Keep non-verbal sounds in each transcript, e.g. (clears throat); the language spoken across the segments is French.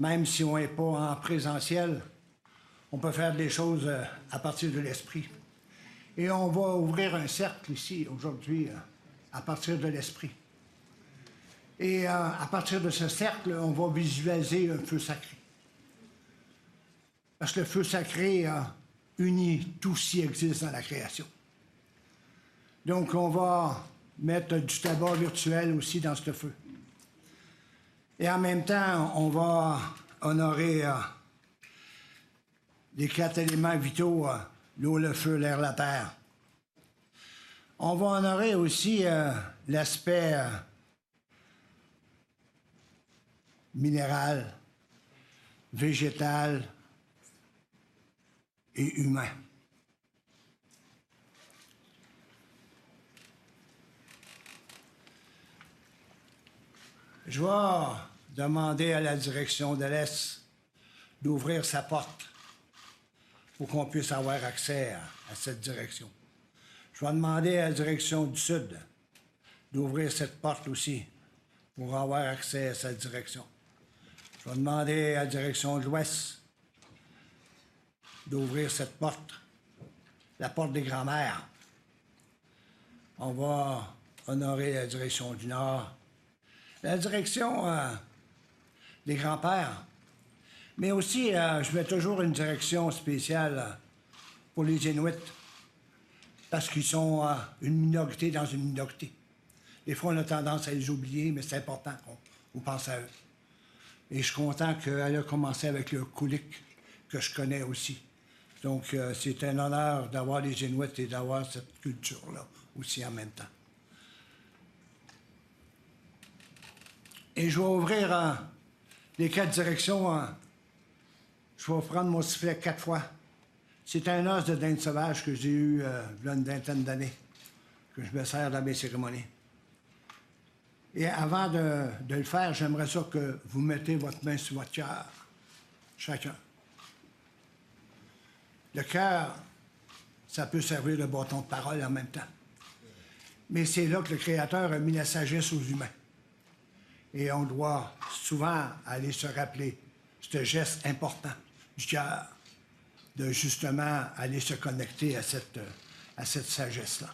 même si on n'est pas en présentiel, on peut faire des choses euh, à partir de l'esprit. Et on va ouvrir un cercle ici aujourd'hui euh, à partir de l'esprit. Et euh, à partir de ce cercle, on va visualiser un feu sacré. Parce que le feu sacré unit tout ce qui existe dans la création. Donc, on va mettre du tabac virtuel aussi dans ce feu. Et en même temps, on va honorer euh, les quatre éléments vitaux, euh, l'eau, le feu, l'air, la terre. On va honorer aussi euh, l'aspect minéral, végétal et humain. Je vais demander à la direction de l'Est d'ouvrir sa porte pour qu'on puisse avoir accès à, cette direction. Je vais demander à la direction du Sud d'ouvrir cette porte aussi pour avoir accès à cette direction. Je vais demander à la direction de l'Ouest d'ouvrir cette porte, la porte des grands-mères. On va honorer la direction du Nord, la direction euh, des grands-pères. Mais aussi, euh, je mets toujours une direction spéciale euh, pour les Inuits, parce qu'ils sont une minorité dans une minorité. Des fois, on a tendance à les oublier, mais c'est important qu'on pense à eux. Et je suis content qu'elle a commencé avec le Kulik, que je connais aussi. Donc, c'est un honneur d'avoir les Inuits et d'avoir cette culture-là aussi en même temps. Et je vais ouvrir euh, les quatre directions. Euh, je vais prendre mon sifflet quatre fois. C'est un os de dinde sauvage que j'ai eu euh, il une vingtaine d'années, que je me sers dans mes cérémonies. Et avant de, de le faire, j'aimerais ça que vous mettez votre main sur votre cœur, chacun. Le cœur, ça peut servir de bâton de parole en même temps. Mais c'est là que le Créateur a mis la sagesse aux humains. Et on doit souvent aller se rappeler ce geste important du cœur, de justement aller se connecter à cette, à cette sagesse-là.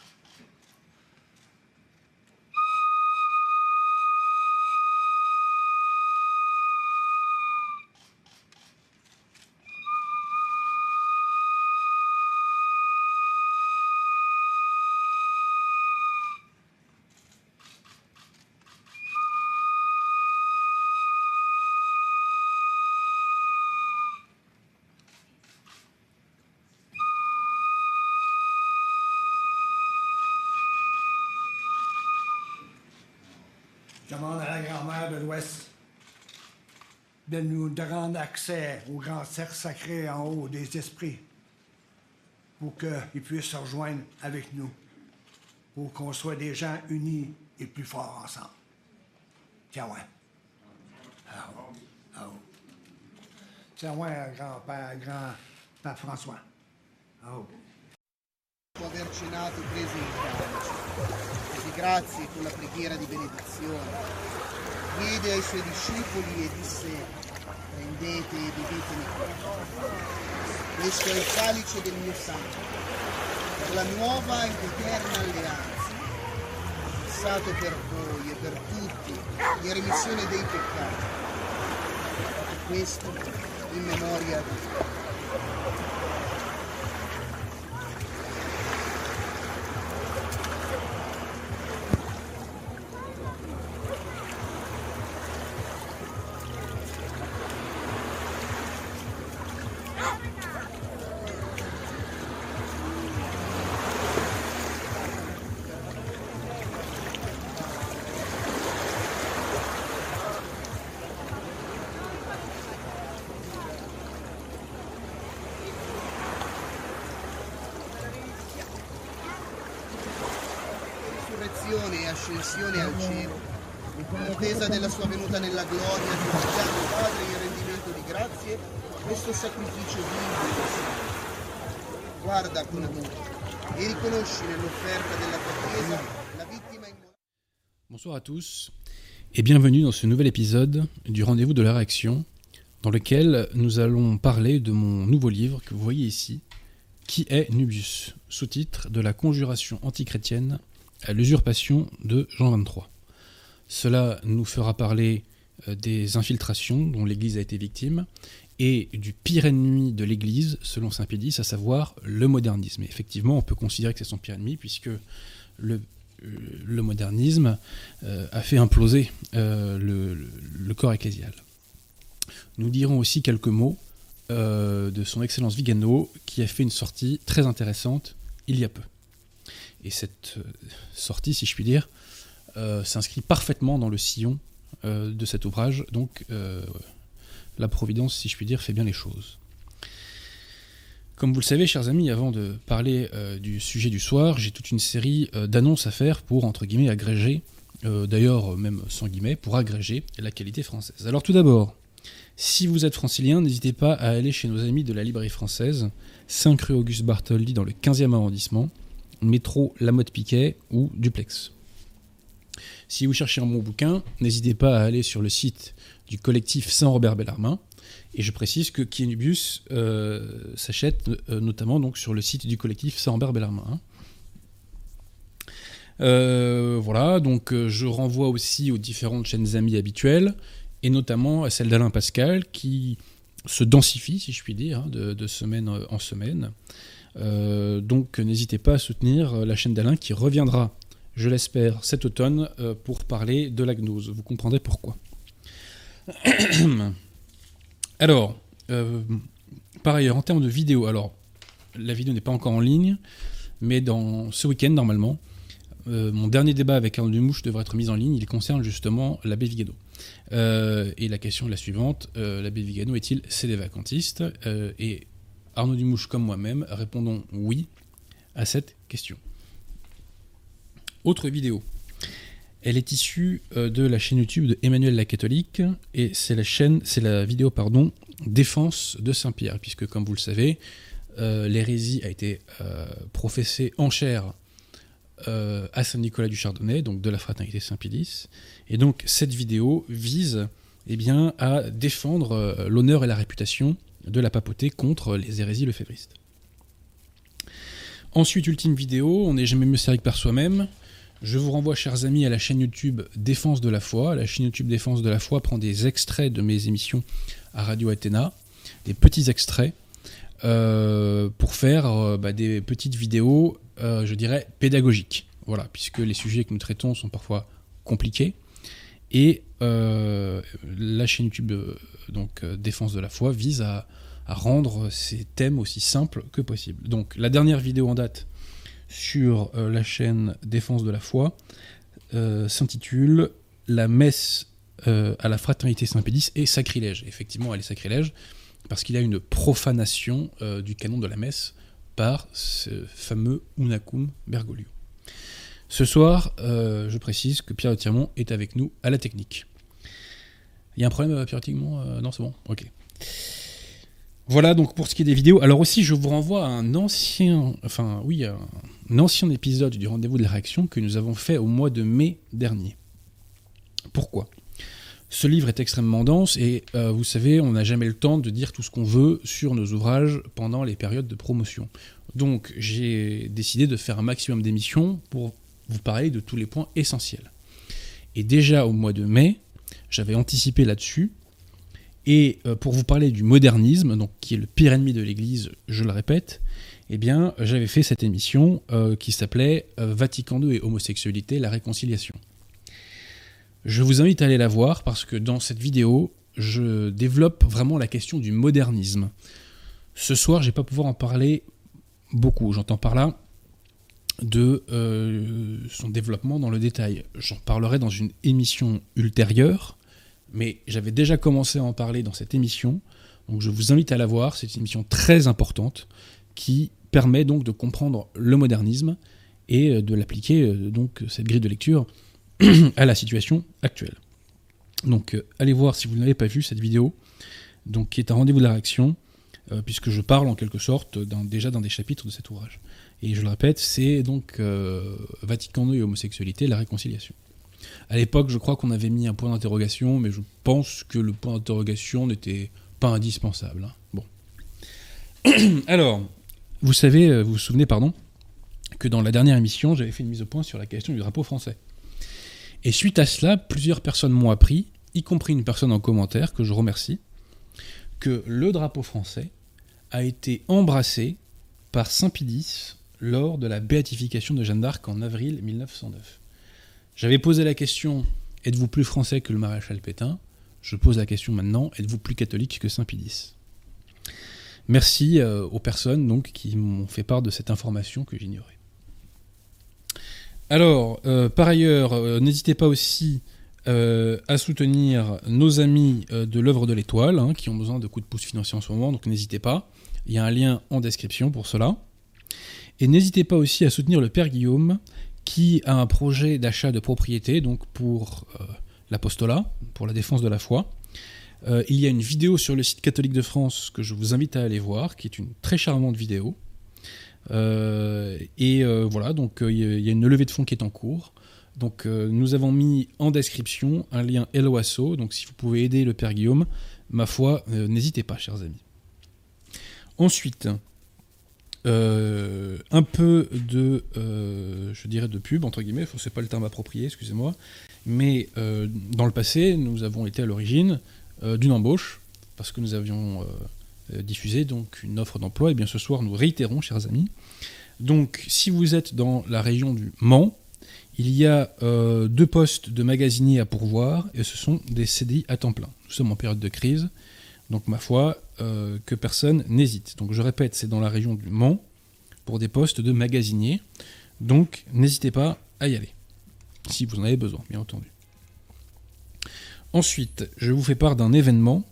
Accès au grand cercle sacré en haut des esprits pour qu'ils puissent se rejoindre avec nous, pour qu'on soit des gens unis et plus forts ensemble. Tiens, ouais. Ah, ah, Tiens, ouais, grand-père, grand-père François. Ah, disse prendete e bevetene questo è il calice del mio sangue per la nuova ed eterna alleanza passato per voi e per tutti in remissione dei peccati. Questo in memoria di resurrezione e. Bonsoir à tous et bienvenue dans ce nouvel épisode du Rendez-vous de la réaction dans lequel nous allons parler de mon nouveau livre que vous voyez ici, qui est Nubius, sous-titre de la conjuration antichrétienne à l'usurpation de Jean XXIII. Cela nous fera parler euh, des infiltrations dont l'Église a été victime et du pire ennemi de l'Église, selon Saint Pédis, à savoir le modernisme. Effectivement, on peut considérer que c'est son pire ennemi, puisque le, euh, modernisme euh, a fait imploser le, corps ecclésial. Nous dirons aussi quelques mots de son Excellence Vigano, qui a fait une sortie très intéressante il y a peu. Et cette sortie, si je puis dire, s'inscrit parfaitement dans le sillon de cet ouvrage, donc la Providence, si je puis dire, fait bien les choses. Comme vous le savez, chers amis, avant de parler euh, du sujet du soir, j'ai toute une série euh, d'annonces à faire pour, entre guillemets, agréger, euh, d'ailleurs même sans guillemets, pour agréger la qualité française. Alors tout d'abord, si vous êtes francilien, n'hésitez pas à aller chez nos amis de la librairie française, 5 rue Auguste Bartholdi dans le 15e arrondissement, métro Lamotte Piquet ou Duplex. Si vous cherchez un bon bouquin, n'hésitez pas à aller sur le site du collectif Saint-Robert Bellarmin. Et je précise que Kienubius euh, s'achète euh, notamment donc sur le site du collectif Saint-Robert Bellarmin. Euh, voilà, donc je renvoie aussi aux différentes chaînes amies habituelles, et notamment à celle d'Alain Pascal, qui se densifie, si je puis dire, hein, de, semaine en semaine. Donc n'hésitez pas à soutenir la chaîne d'Alain qui reviendra, je l'espère, cet automne pour parler de la gnose. Vous comprendrez pourquoi. (clears throat) alors, euh, par ailleurs, en termes de vidéo, alors, la vidéo n'est pas encore en ligne, mais dans ce week-end, normalement, euh, mon dernier débat avec Arnaud Dumouche devrait être mis en ligne. Il concerne justement l'abbé Vigano. Euh, et la question est la suivante l'abbé Vigano est-il cédé-vacantiste Et Arnaud Dumouche, comme moi-même, répondons oui à cette question. Autre vidéo. Elle est issue euh, de la chaîne YouTube de Emmanuel la Catholique et c'est la chaîne, c'est la vidéo pardon, défense de Saint Pierre, puisque comme vous le savez, euh, l'hérésie a été euh, professée en chair à Saint Nicolas du Chardonnay, donc de la fraternité Saint-Pédis, et donc cette vidéo vise eh bien, à défendre l'honneur et la réputation de la papauté contre les hérésies lefévristes. Ensuite, ultime vidéo, on n'est jamais mieux servi que par soi-même. Je vous renvoie, chers amis, à la chaîne YouTube Défense de la foi. La chaîne YouTube Défense de la foi prend des extraits de mes émissions à Radio Athéna, des petits extraits, euh, pour faire euh, bah, des petites vidéos, euh, je dirais, pédagogiques. Voilà, puisque les sujets que nous traitons sont parfois compliqués. Et la chaîne YouTube donc, Défense de la foi vise à rendre ces thèmes aussi simples que possible. Donc la dernière vidéo en date sur euh, la chaîne Défense de la foi euh, s'intitule La messe euh, à la fraternité Saint-Pédis est sacrilège. Effectivement, elle est sacrilège parce qu'il y a une profanation du canon de la messe par ce fameux Unacum Bergoglio. Ce soir, je précise que Pierre de est avec nous à la technique. Il y a un problème, Pierre Tirmont Non, c'est bon Ok. Voilà donc pour ce qui est des vidéos. Alors aussi, je vous renvoie à un ancien, épisode du rendez-vous de la réaction que nous avons fait au mois de mai dernier. Pourquoi? Ce livre est extrêmement dense et euh, vous savez, on n'a jamais le temps de dire tout ce qu'on veut sur nos ouvrages pendant les périodes de promotion. Donc j'ai décidé de faire un maximum d'émissions pour vous parler de tous les points essentiels. Et déjà au mois de mai, j'avais anticipé là-dessus et euh, pour vous parler du modernisme, donc qui est le pire ennemi de l'Église, je le répète, eh bien, j'avais fait cette émission euh, qui s'appelait euh, Vatican II et homosexualité, la réconciliation. Je vous invite à aller la voir parce que dans cette vidéo, je développe vraiment la question du modernisme. Ce soir, je vais pas pouvoir en parler beaucoup. J'entends par là de son développement dans le détail. J'en parlerai dans une émission ultérieure mais j'avais déjà commencé à en parler dans cette émission, donc je vous invite à la voir, c'est une émission très importante qui permet donc de comprendre le modernisme et euh, de l'appliquer, euh, donc cette grille de lecture, (clears throat) à la situation actuelle. Donc euh, allez voir si vous n'avez pas vu cette vidéo, donc qui est un rendez-vous de la réaction, puisque je parle en quelque sorte déjà dans des chapitres de cet ouvrage. Et je le répète, c'est donc Vatican II et homosexualité, la réconciliation. À l'époque, je crois qu'on avait mis un point d'interrogation, mais je pense que le point d'interrogation n'était pas indispensable. hein. Bon. (clears throat) Alors, vous savez, euh, vous vous souvenez, pardon, que dans la dernière émission, j'avais fait une mise au point sur la question du drapeau français. Et suite à cela, plusieurs personnes m'ont appris, y compris une personne en commentaire que je remercie, que le drapeau français a été embrassé par Saint Pie lors de la béatification de Jeanne d'Arc en avril 1909. J'avais posé la question êtes-vous plus français que le maréchal Pétain? Je pose la question maintenant êtes-vous plus catholique que Saint Pie Merci euh, aux personnes qui m'ont fait part de cette information que j'ignorais. Alors, euh, par ailleurs, euh, n'hésitez pas aussi à soutenir nos amis de l'œuvre de l'étoile, hein, qui ont besoin de coups de pouce financiers en ce moment, donc n'hésitez pas. Il y a un lien en description pour cela. Et n'hésitez pas aussi à soutenir le Père Guillaume, qui a un projet d'achat de propriété, donc pour euh, l'apostolat, pour la défense de la foi. Euh, il y a une vidéo sur le site catholique de France que je vous invite à aller voir, qui est une très charmante vidéo. Euh, et euh, voilà, donc il y a- une levée de fonds qui est en cours. Donc nous avons mis en description un lien Helloasso, donc si vous pouvez aider le Père Guillaume, ma foi, n'hésitez pas, chers amis. Ensuite, euh, un peu de, euh, je dirais, de pub, entre guillemets, c'est pas le terme approprié, excusez-moi, mais euh, dans le passé, nous avons été à l'origine d'une embauche, parce que nous avions diffusé donc une offre d'emploi, et bien ce soir, nous réitérons, chers amis. Donc, si vous êtes dans la région du Mans, il y a deux postes de magasinier à pourvoir, et ce sont des CDI à temps plein. Nous sommes en période de crise, donc ma foi, euh, que personne n'hésite. Donc je répète, c'est dans la région du Mans, pour des postes de magasinier. Donc n'hésitez pas à y aller, si vous en avez besoin, bien entendu. Ensuite, je vous fais part d'un événement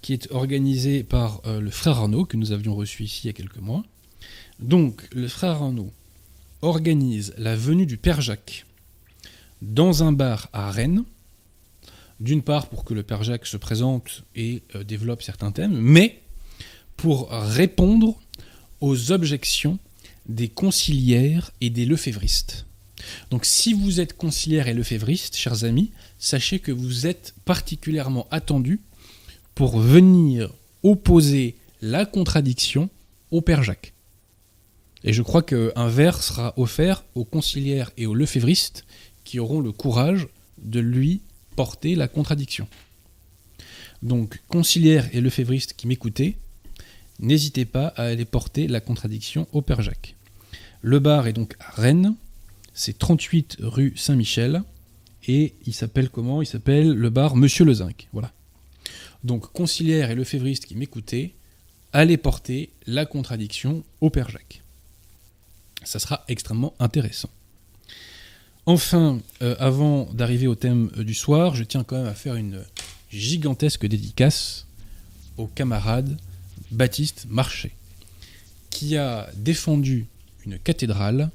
qui est organisé par euh, le frère Arnaud, que nous avions reçu ici il y a quelques mois. Donc, le frère Arnaud organise la venue du Père Jacques dans un bar à Rennes, d'une part pour que le Père Jacques se présente et euh, développe certains thèmes, mais pour répondre aux objections des conciliaires et des lefévristes. Donc si vous êtes conciliaire et lefévriste, chers amis, sachez que vous êtes particulièrement attendus pour venir opposer la contradiction au Père Jacques. Et je crois qu'un verre sera offert aux conciliaires et aux lefévristes qui auront le courage de lui porter la contradiction. Donc, conciliaires et lefévristes qui m'écoutez, n'hésitez pas à aller porter la contradiction au Père Jacques. Le bar est donc à Rennes, c'est 38 rue Saint-Michel, et il s'appelle comment? Il s'appelle le bar Monsieur le Zinc. Voilà. Donc, conciliaires et lefévristes qui m'écoutez, allez porter la contradiction au Père Jacques. Ça sera extrêmement intéressant. Enfin, euh, avant d'arriver au thème euh, du soir, je tiens quand même à faire une gigantesque dédicace au camarade Baptiste Marché, qui a défendu une cathédrale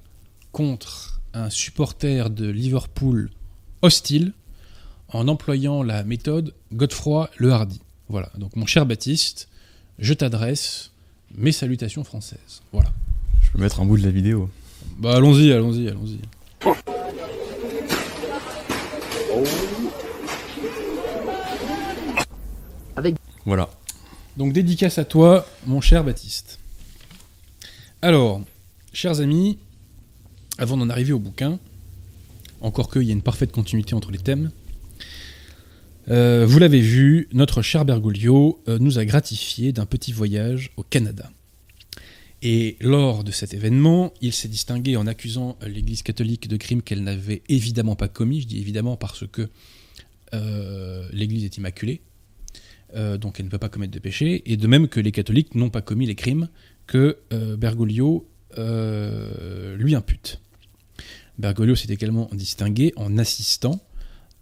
contre un supporter de Liverpool hostile en employant la méthode Godefroy le Hardy. Voilà, donc mon cher Baptiste, je t'adresse mes salutations françaises. Voilà. Je peux mettre un bout de la vidéo. Bah allons-y, allons-y, allons-y. Voilà. Donc dédicace à toi, mon cher Baptiste. Alors, chers amis, avant d'en arriver au bouquin, encore qu'il y a une parfaite continuité entre les thèmes, euh, vous l'avez vu, notre cher Bergoglio euh, nous a gratifié d'un petit voyage au Canada. Et lors de cet événement, il s'est distingué en accusant euh, l'Église catholique de crimes qu'elle n'avait évidemment pas commis. Je dis évidemment parce que euh, l'Église est immaculée, euh, donc elle ne peut pas commettre de péché, et de même que les catholiques n'ont pas commis les crimes que Bergoglio lui impute. Bergoglio s'est également distingué en assistant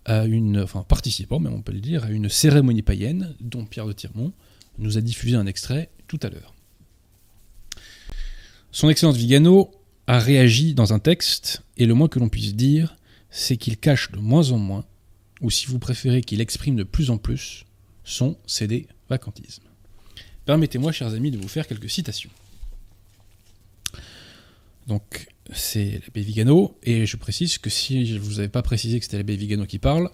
à une, enfin participant, même on peut le dire, à une cérémonie païenne dont Pierre de Tirmont nous a diffusé un extrait tout à l'heure. Son Excellence Vigano a réagi dans un texte, et le moins que l'on puisse dire, c'est qu'il cache de moins en moins, ou si vous préférez qu'il exprime de plus en plus, son CD vacantisme. Permettez-moi, chers amis, de vous faire quelques citations. Donc, c'est l'abbé Vigano, et je précise que si je vous avais pas précisé que c'était l'abbé Vigano qui parle,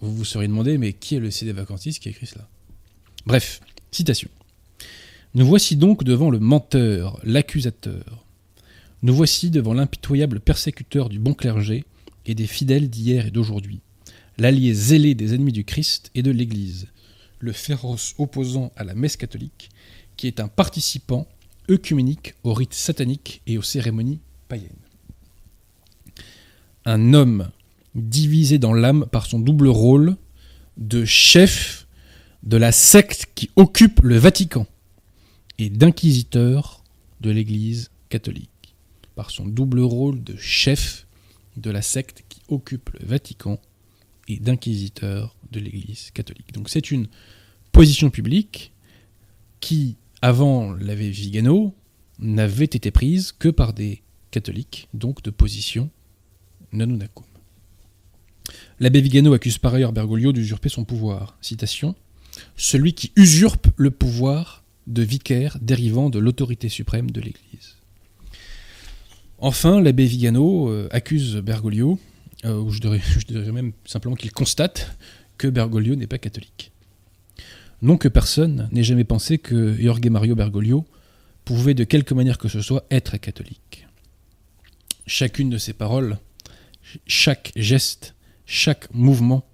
vous vous seriez demandé, mais qui est le CD vacantiste qui écrit cela? Bref, citation. Nous voici donc devant le menteur, l'accusateur. Nous voici devant l'impitoyable persécuteur du bon clergé et des fidèles d'hier et d'aujourd'hui, l'allié zélé des ennemis du Christ et de l'Église, le féroce opposant à la messe catholique, qui est un participant œcuménique aux rites sataniques et aux cérémonies païennes. Un homme divisé dans l'âme par son double rôle de chef de la secte qui occupe le Vatican et d'inquisiteur de l'Église catholique, par son double rôle de chef de la secte qui occupe le Vatican et d'inquisiteur de l'Église catholique. Donc c'est une position publique qui, avant l'abbé Vigano, n'avait été prise que par des catholiques, donc de position nanunacum. L'abbé Vigano accuse par ailleurs Bergoglio d'usurper son pouvoir. Citation Celui qui usurpe le pouvoir de vicaire dérivant de l'autorité suprême de l'Église. Enfin, l'abbé Vigano euh, accuse Bergoglio, euh, ou (laughs) je dirais, même simplement qu'il constate que Bergoglio n'est pas catholique. Non que personne n'ait jamais pensé que Jorge Mario Bergoglio pouvait de quelque manière que ce soit être catholique. Chacune de ses paroles, chaque geste, chaque mouvement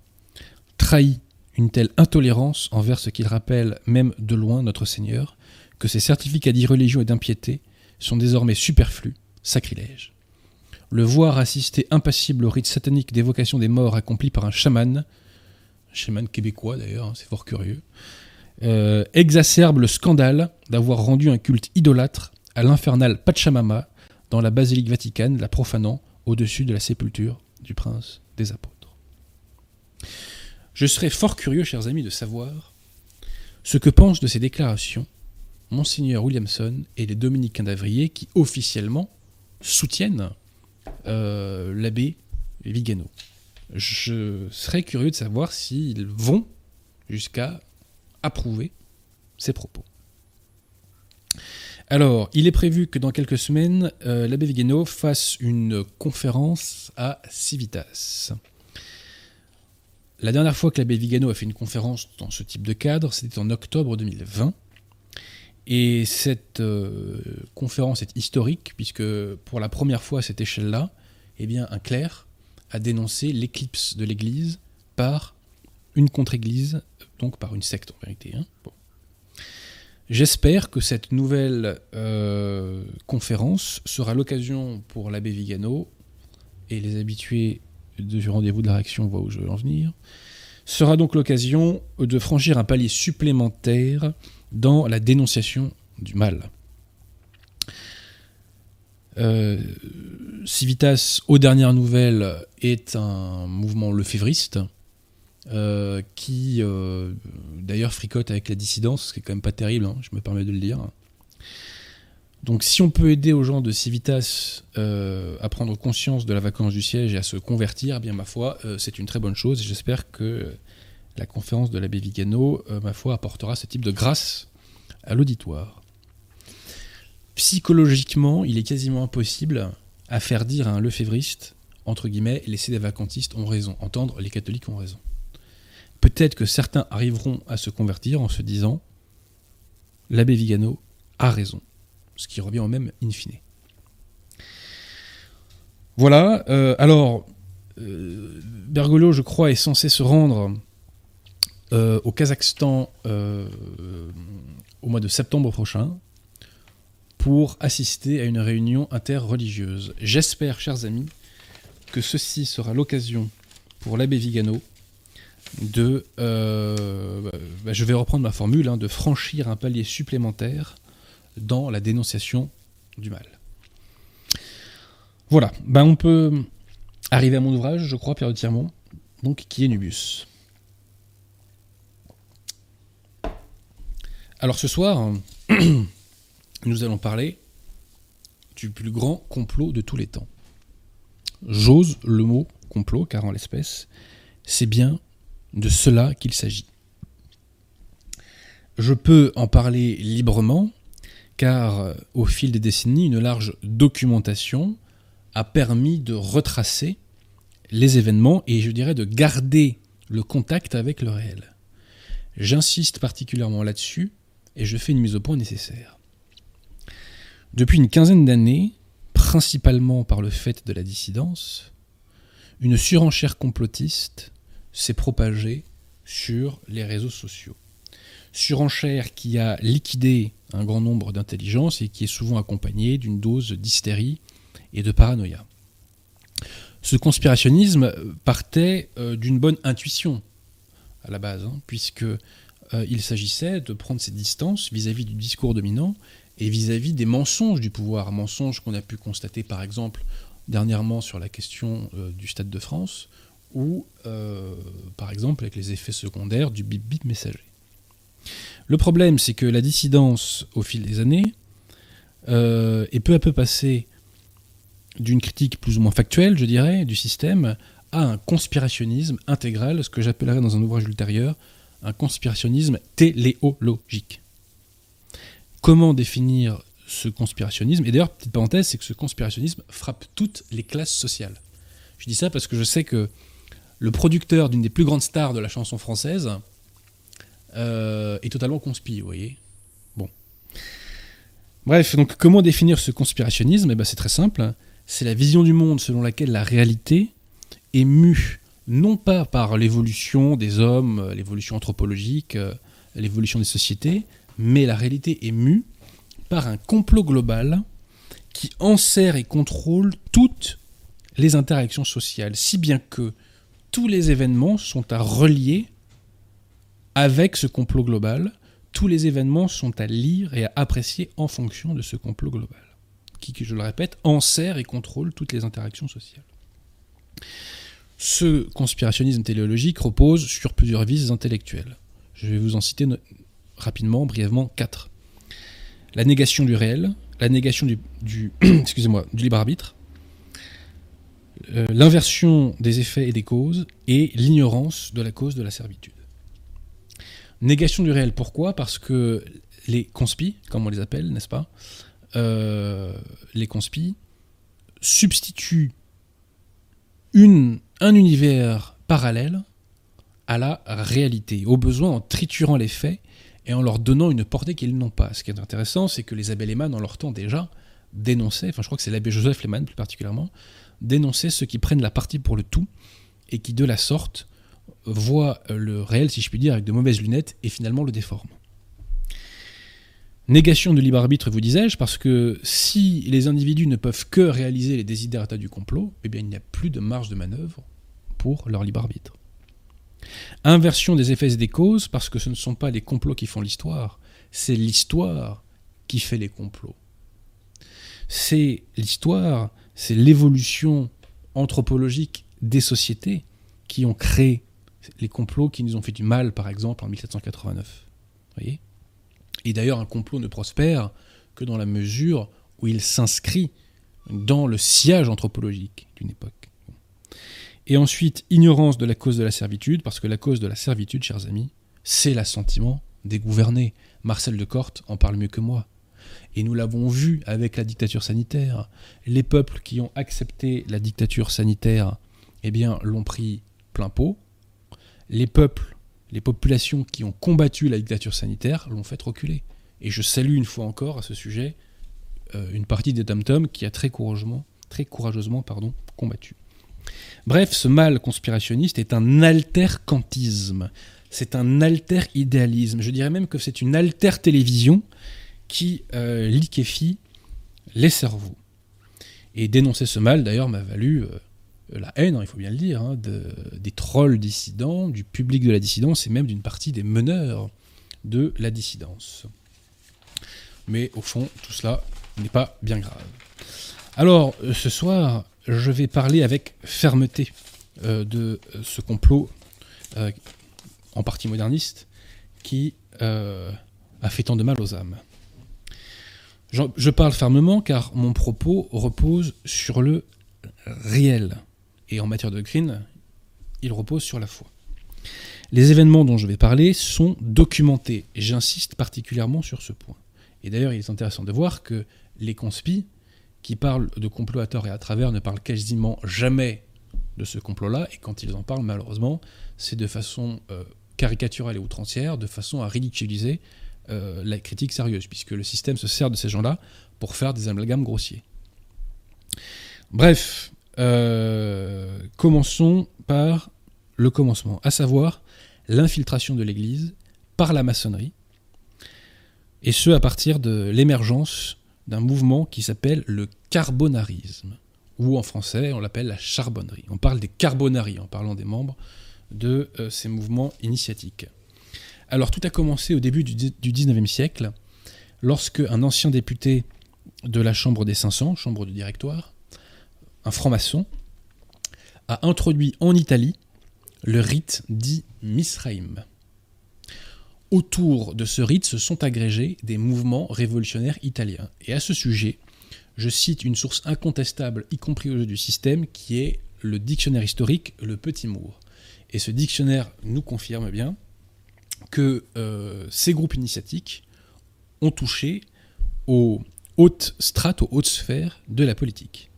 trahit une telle intolérance envers ce qu'il rappelle même de loin notre Seigneur, que ces certificats d'irreligion et d'impiété sont désormais superflus, sacrilèges. Le voir assister impassible au rite satanique d'évocation des morts accompli par un chaman, chaman québécois d'ailleurs, hein, c'est fort curieux, euh, exacerbe le scandale d'avoir rendu un culte idolâtre à l'infernal Pachamama dans la basilique vaticane, la profanant au-dessus de la sépulture du prince des apôtres. Je serais fort curieux, chers amis, de savoir ce que pensent de ces déclarations Monseigneur Williamson et les dominicains d'Avrier qui officiellement soutiennent euh, l'abbé Vigano. Je serais curieux de savoir s'ils vont jusqu'à approuver ces propos. Alors, il est prévu que dans quelques semaines, euh, l'abbé Vigano fasse une conférence à Civitas. La dernière fois que l'abbé Vigano a fait une conférence dans ce type de cadre, c'était en octobre 2020. Et cette euh, conférence est historique, puisque pour la première fois à cette échelle-là, eh bien, un clerc a dénoncé l'éclipse de l'Église par une contre-Église, donc par une secte en vérité. Hein. J'espère que cette nouvelle euh, conférence sera l'occasion pour l'abbé Vigano et les habitués du rendez-vous de la réaction voit où je veux en venir, sera donc l'occasion de franchir un palier supplémentaire dans la dénonciation du mal. Euh, Civitas, aux dernières nouvelles, est un mouvement lefévriste euh, qui, euh, d'ailleurs, fricote avec la dissidence, ce qui est quand même pas terrible, hein, je me permets de le dire. Donc si on peut aider aux gens de Civitas euh, à prendre conscience de la vacance du siège et à se convertir, eh bien ma foi, euh, c'est une très bonne chose. J'espère que la conférence de l'abbé Vigano, euh, ma foi, apportera ce type de grâce à l'auditoire. Psychologiquement, il est quasiment impossible à faire dire à un lefévriste, entre guillemets, les vacantistes ont raison, entendre les catholiques ont raison. Peut-être que certains arriveront à se convertir en se disant, l'abbé Vigano a raison ce qui revient au même in fine. Voilà, euh, alors, euh, Bergolo, je crois, est censé se rendre euh, au Kazakhstan au mois de septembre prochain pour assister à une réunion interreligieuse. J'espère, chers amis, que ceci sera l'occasion pour l'abbé Vigano de, bah, je vais reprendre ma formule, hein, de franchir un palier supplémentaire dans la dénonciation du mal. Voilà, ben on peut arriver à mon ouvrage, je crois, Pierre de donc qui est Nubus. Alors ce soir, (clears throat) nous allons parler du plus grand complot de tous les temps. J'ose le mot complot, car en l'espèce, c'est bien de cela qu'il s'agit. Je peux en parler librement, car euh, au fil des décennies, une large documentation a permis de retracer les événements et je dirais de garder le contact avec le réel. J'insiste particulièrement là-dessus et je fais une mise au point nécessaire. Depuis une quinzaine d'années, principalement par le fait de la dissidence, une surenchère complotiste s'est propagée sur les réseaux sociaux. Surenchère qui a liquidé un grand nombre d'intelligences et qui est souvent accompagnée d'une dose d'hystérie et de paranoïa. Ce conspirationnisme partait euh, d'une bonne intuition à la base, hein, puisque euh, il s'agissait de prendre ses distances vis-à-vis du discours dominant et vis-à-vis des mensonges du pouvoir, mensonges qu'on a pu constater par exemple dernièrement sur la question euh, du Stade de France, ou par exemple avec les effets secondaires du bip bip messager. Le problème, c'est que la dissidence, au fil des années, est peu à peu passée d'une critique plus ou moins factuelle, je dirais, du système, à un conspirationnisme intégral, ce que j'appellerais dans un ouvrage ultérieur un conspirationnisme téléologique. Comment définir ce conspirationnisme? Et d'ailleurs, petite parenthèse, c'est que ce conspirationnisme frappe toutes les classes sociales. Je dis ça parce que je sais que le producteur d'une des plus grandes stars de la chanson française euh, est totalement conspi, vous voyez. Bon. Bref, donc comment définir ce conspirationnisme? Eh ben, C'est très simple c'est la vision du monde selon laquelle la réalité est mue non pas par l'évolution des hommes, euh, l'évolution anthropologique, euh, l'évolution des sociétés, mais la réalité est mue par un complot global qui enserre et contrôle toutes les interactions sociales, si bien que tous les événements sont à relier avec ce complot global, tous les événements sont à lire et à apprécier en fonction de ce complot global qui, je le répète, enserre et contrôle toutes les interactions sociales. Ce conspirationnisme téléologique repose sur plusieurs vises intellectuelles. Je vais vous en citer rapidement, brièvement, quatre. La négation du réel, la négation (clears throat) du libre arbitre, euh, l'inversion des effets et des causes, et l'ignorance de la cause de la servitude. Négation du réel, pourquoi? Parce que les conspis, comme on les appelle, n'est-ce pas, euh, les conspis substituent un univers parallèle à la réalité, au besoin en triturant les faits et en leur donnant une portée qu'ils n'ont pas. Ce qui est intéressant, c'est que les abbés Lehmann, en leur temps déjà, dénonçaient, enfin je crois que c'est l'abbé Joseph Lehmann plus particulièrement, dénonçaient ceux qui prennent la partie pour le tout et qui de la sorte voient le réel, si je puis dire, avec de mauvaises lunettes et finalement le déforment. Négation du libre arbitre, vous disais-je, parce que si les individus ne peuvent que réaliser les désidératas du complot, eh bien il n'y a plus de marge de manœuvre pour leur libre arbitre. Inversion des effets et des causes, parce que ce ne sont pas les complots qui font l'histoire, c'est l'histoire qui fait les complots. C'est l'histoire, c'est l'évolution anthropologique des sociétés qui ont créé les complots qui nous ont fait du mal, par exemple, en 1789. Voyez? Et d'ailleurs, un complot ne prospère que dans la mesure où il s'inscrit dans le sillage anthropologique d'une époque. Et ensuite, ignorance de la cause de la servitude, parce que la cause de la servitude, chers amis, c'est l'assentiment des gouvernés. Marcel de Corte en parle mieux que moi. Et nous l'avons vu avec la dictature sanitaire. Les peuples qui ont accepté la dictature sanitaire, eh bien, l'ont pris plein pot. Les peuples les populations qui ont combattu la dictature sanitaire l'ont fait reculer. Et je salue une fois encore à ce sujet euh, une partie des Tom qui a très courageusement, très courageusement pardon, combattu. Bref, ce mal conspirationniste est un alter-kantisme, c'est un alter-idéalisme. Je dirais même que c'est une alter-télévision qui euh, liquéfie les cerveaux. Et dénoncer ce mal, d'ailleurs, m'a valu euh, la haine, hein, il faut bien le dire, hein, des trolls dissidents, du public de la dissidence et même d'une partie des meneurs de la dissidence. Mais au fond, tout cela n'est pas bien grave. Alors, euh, ce soir, je vais parler avec fermeté euh, de ce complot, en partie moderniste, qui a fait tant de mal aux âmes. Je parle fermement car mon propos repose sur le réel, et en matière de green, il repose sur la foi. Les événements dont je vais parler sont documentés, j'insiste particulièrement sur ce point. Et d'ailleurs, il est intéressant de voir que les conspis, qui parlent de complot à tort et à travers, ne parlent quasiment jamais de ce complot-là, et quand ils en parlent, malheureusement, c'est de façon euh, caricaturale et outrancière de façon à ridiculiser euh, la critique sérieuse, puisque le système se sert de ces gens-là pour faire des amalgames grossiers. Bref, euh, commençons par le commencement, à savoir l'infiltration de l'Église par la maçonnerie, et ce à partir de l'émergence d'un mouvement qui s'appelle le carbonarisme, ou en français on l'appelle la charbonnerie. On parle des carbonaries en parlant des membres de euh, ces mouvements initiatiques. Alors tout a commencé au début du, du 19e siècle, lorsque un ancien député de la Chambre des 500, Chambre du Directoire, un franc-maçon, a introduit en Italie le rite dit Misraïm. Autour de ce rite se sont agrégés des mouvements révolutionnaires italiens. Et à ce sujet, je cite une source incontestable, y compris au jeu du système, qui est le dictionnaire historique Le Petit Mour. Et ce dictionnaire nous confirme bien que euh, ces groupes initiatiques ont touché aux hautes strates, aux hautes sphères de la politique.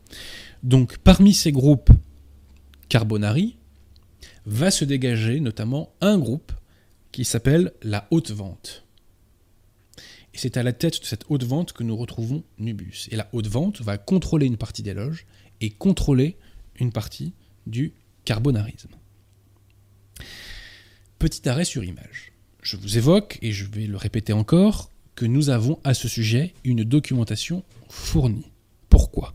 Donc parmi ces groupes Carbonari, va se dégager notamment un groupe qui s'appelle la haute vente. Et c'est à la tête de cette haute vente que nous retrouvons Nubus. Et la haute vente va contrôler une partie des loges et contrôler une partie du carbonarisme. Petit arrêt sur image. Je vous évoque, et je vais le répéter encore, que nous avons à ce sujet une documentation fournie. Pourquoi?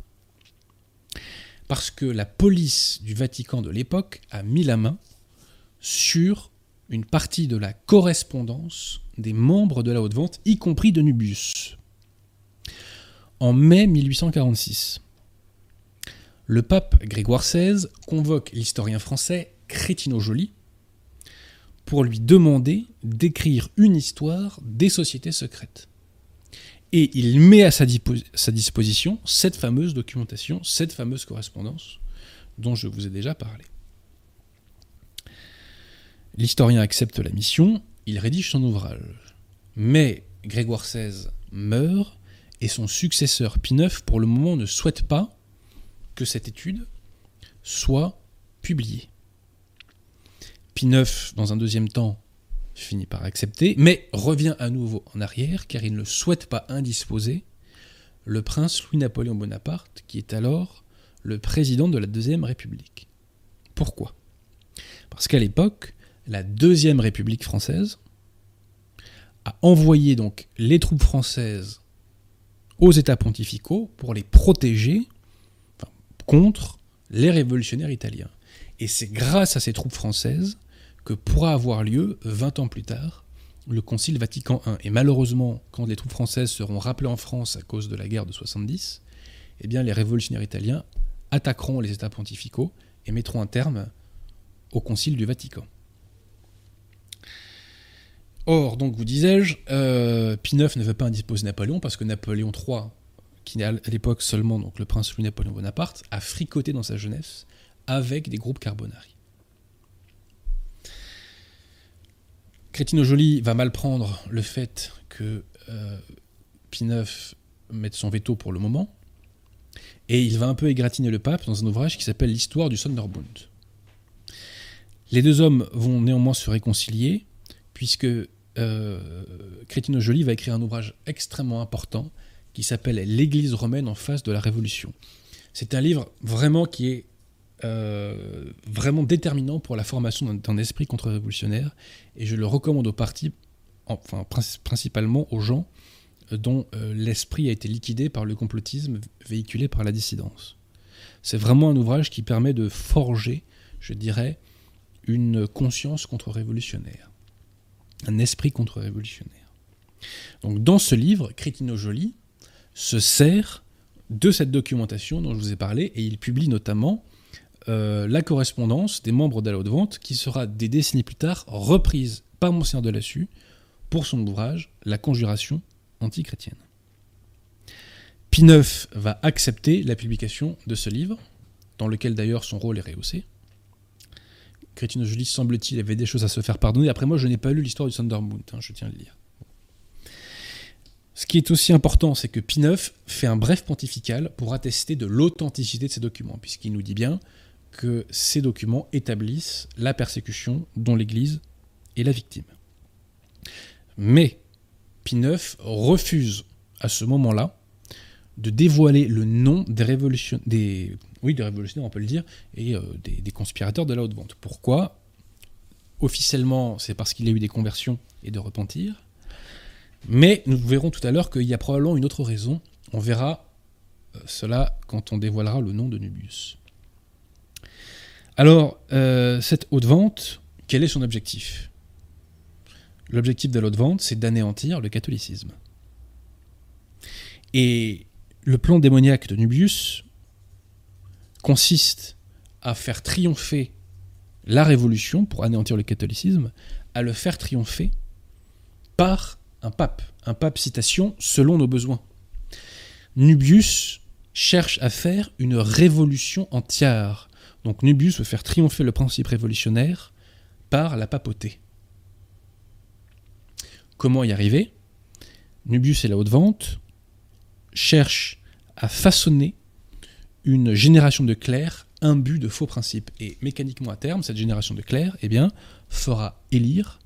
Parce que la police du Vatican de l'époque a mis la main sur une partie de la correspondance des membres de la haute vente, y compris de Nubius. En mai 1846, le pape Grégoire XVI convoque l'historien français Crétino Joly pour lui demander d'écrire une histoire des sociétés secrètes. Et il met à sa, disposition cette fameuse documentation, cette fameuse correspondance dont je vous ai déjà parlé. L'historien accepte la mission, il rédige son ouvrage. Mais Grégoire XVI meurt et son successeur Pie IX, pour le moment, ne souhaite pas que cette étude soit publiée. Pie dans un deuxième temps, finit par accepter, mais revient à nouveau en arrière car il ne souhaite pas indisposer le prince Louis-Napoléon Bonaparte, qui est alors le président de la Deuxième République. Pourquoi? Parce qu'à l'époque, la Deuxième République française a envoyé donc les troupes françaises aux États pontificaux pour les protéger contre les révolutionnaires italiens. Et c'est grâce à ces troupes françaises que pourra avoir lieu, 20 ans plus tard, le Concile Vatican I. Et malheureusement, quand les troupes françaises seront rappelées en France à cause de la guerre de 70, eh bien les révolutionnaires italiens attaqueront les États pontificaux et mettront un terme au Concile du Vatican. Or, donc vous disais-je, euh, ne veut pas indisposer Napoléon parce que Napoléon III, qui n'est à l'époque seulement donc le prince Louis-Napoléon Bonaparte, a fricoté dans sa jeunesse avec des groupes carbonari. Crétino Joly va mal prendre le fait que euh, mette son veto pour le moment, et il va un peu égratigner le pape dans un ouvrage qui s'appelle L'histoire du Sonderbund. Les deux hommes vont néanmoins se réconcilier, puisque euh, Crétino Joly va écrire un ouvrage extrêmement important qui s'appelle L'Église romaine en face de la Révolution. C'est un livre vraiment qui est euh, vraiment déterminant pour la formation d'un esprit contre-révolutionnaire, et je le recommande aux partis, enfin principalement aux gens dont euh, l'esprit a été liquidé par le complotisme véhiculé par la dissidence. C'est vraiment un ouvrage qui permet de forger, je dirais, une conscience contre-révolutionnaire un esprit contre-révolutionnaire. Donc dans ce livre, Crétino Joly se sert de cette documentation dont je vous ai parlé et il publie notamment euh, la correspondance des membres de la haute vente qui sera des décennies plus tard reprise par Monseigneur de Lassus pour son ouvrage La conjuration antichrétienne. Pie IX va accepter la publication de ce livre, dans lequel d'ailleurs son rôle est rehaussé, Crétino Joly, semble-t-il, avait des choses à se faire pardonner. Après moi, je n'ai pas lu l'histoire du Thunderbolt, hein, je tiens à le lire. Ce qui est aussi important, c'est que Pie IX fait un bref pontifical pour attester de l'authenticité de ces documents, puisqu'il nous dit bien que ces documents établissent la persécution dont l'Église est la victime. Mais Pie IX refuse à ce moment-là de dévoiler le nom des, révolution... des... Oui, des révolutionnaires, on peut le dire, et euh, des, des conspirateurs de la haute vente. Pourquoi? Officiellement, c'est parce qu'il y a eu des conversions et de repentir. Mais nous verrons tout à l'heure qu'il y a probablement une autre raison. On verra euh, cela quand on dévoilera le nom de Nubius. Alors, euh, cette haute vente, quel est son objectif? L'objectif de la haute vente, c'est d'anéantir le catholicisme. Et le plan démoniaque de Nubius consiste à faire triompher la révolution pour anéantir le catholicisme, à le faire triompher par un pape. Un pape, citation, selon nos besoins. Nubius cherche à faire une révolution entière. Donc Nubius veut faire triompher le principe révolutionnaire par la papauté. Comment y arriver? Nubius et la haute vente cherchent à façonner une génération de clercs imbu de faux principes. Et mécaniquement à terme, cette génération de clercs eh fera élire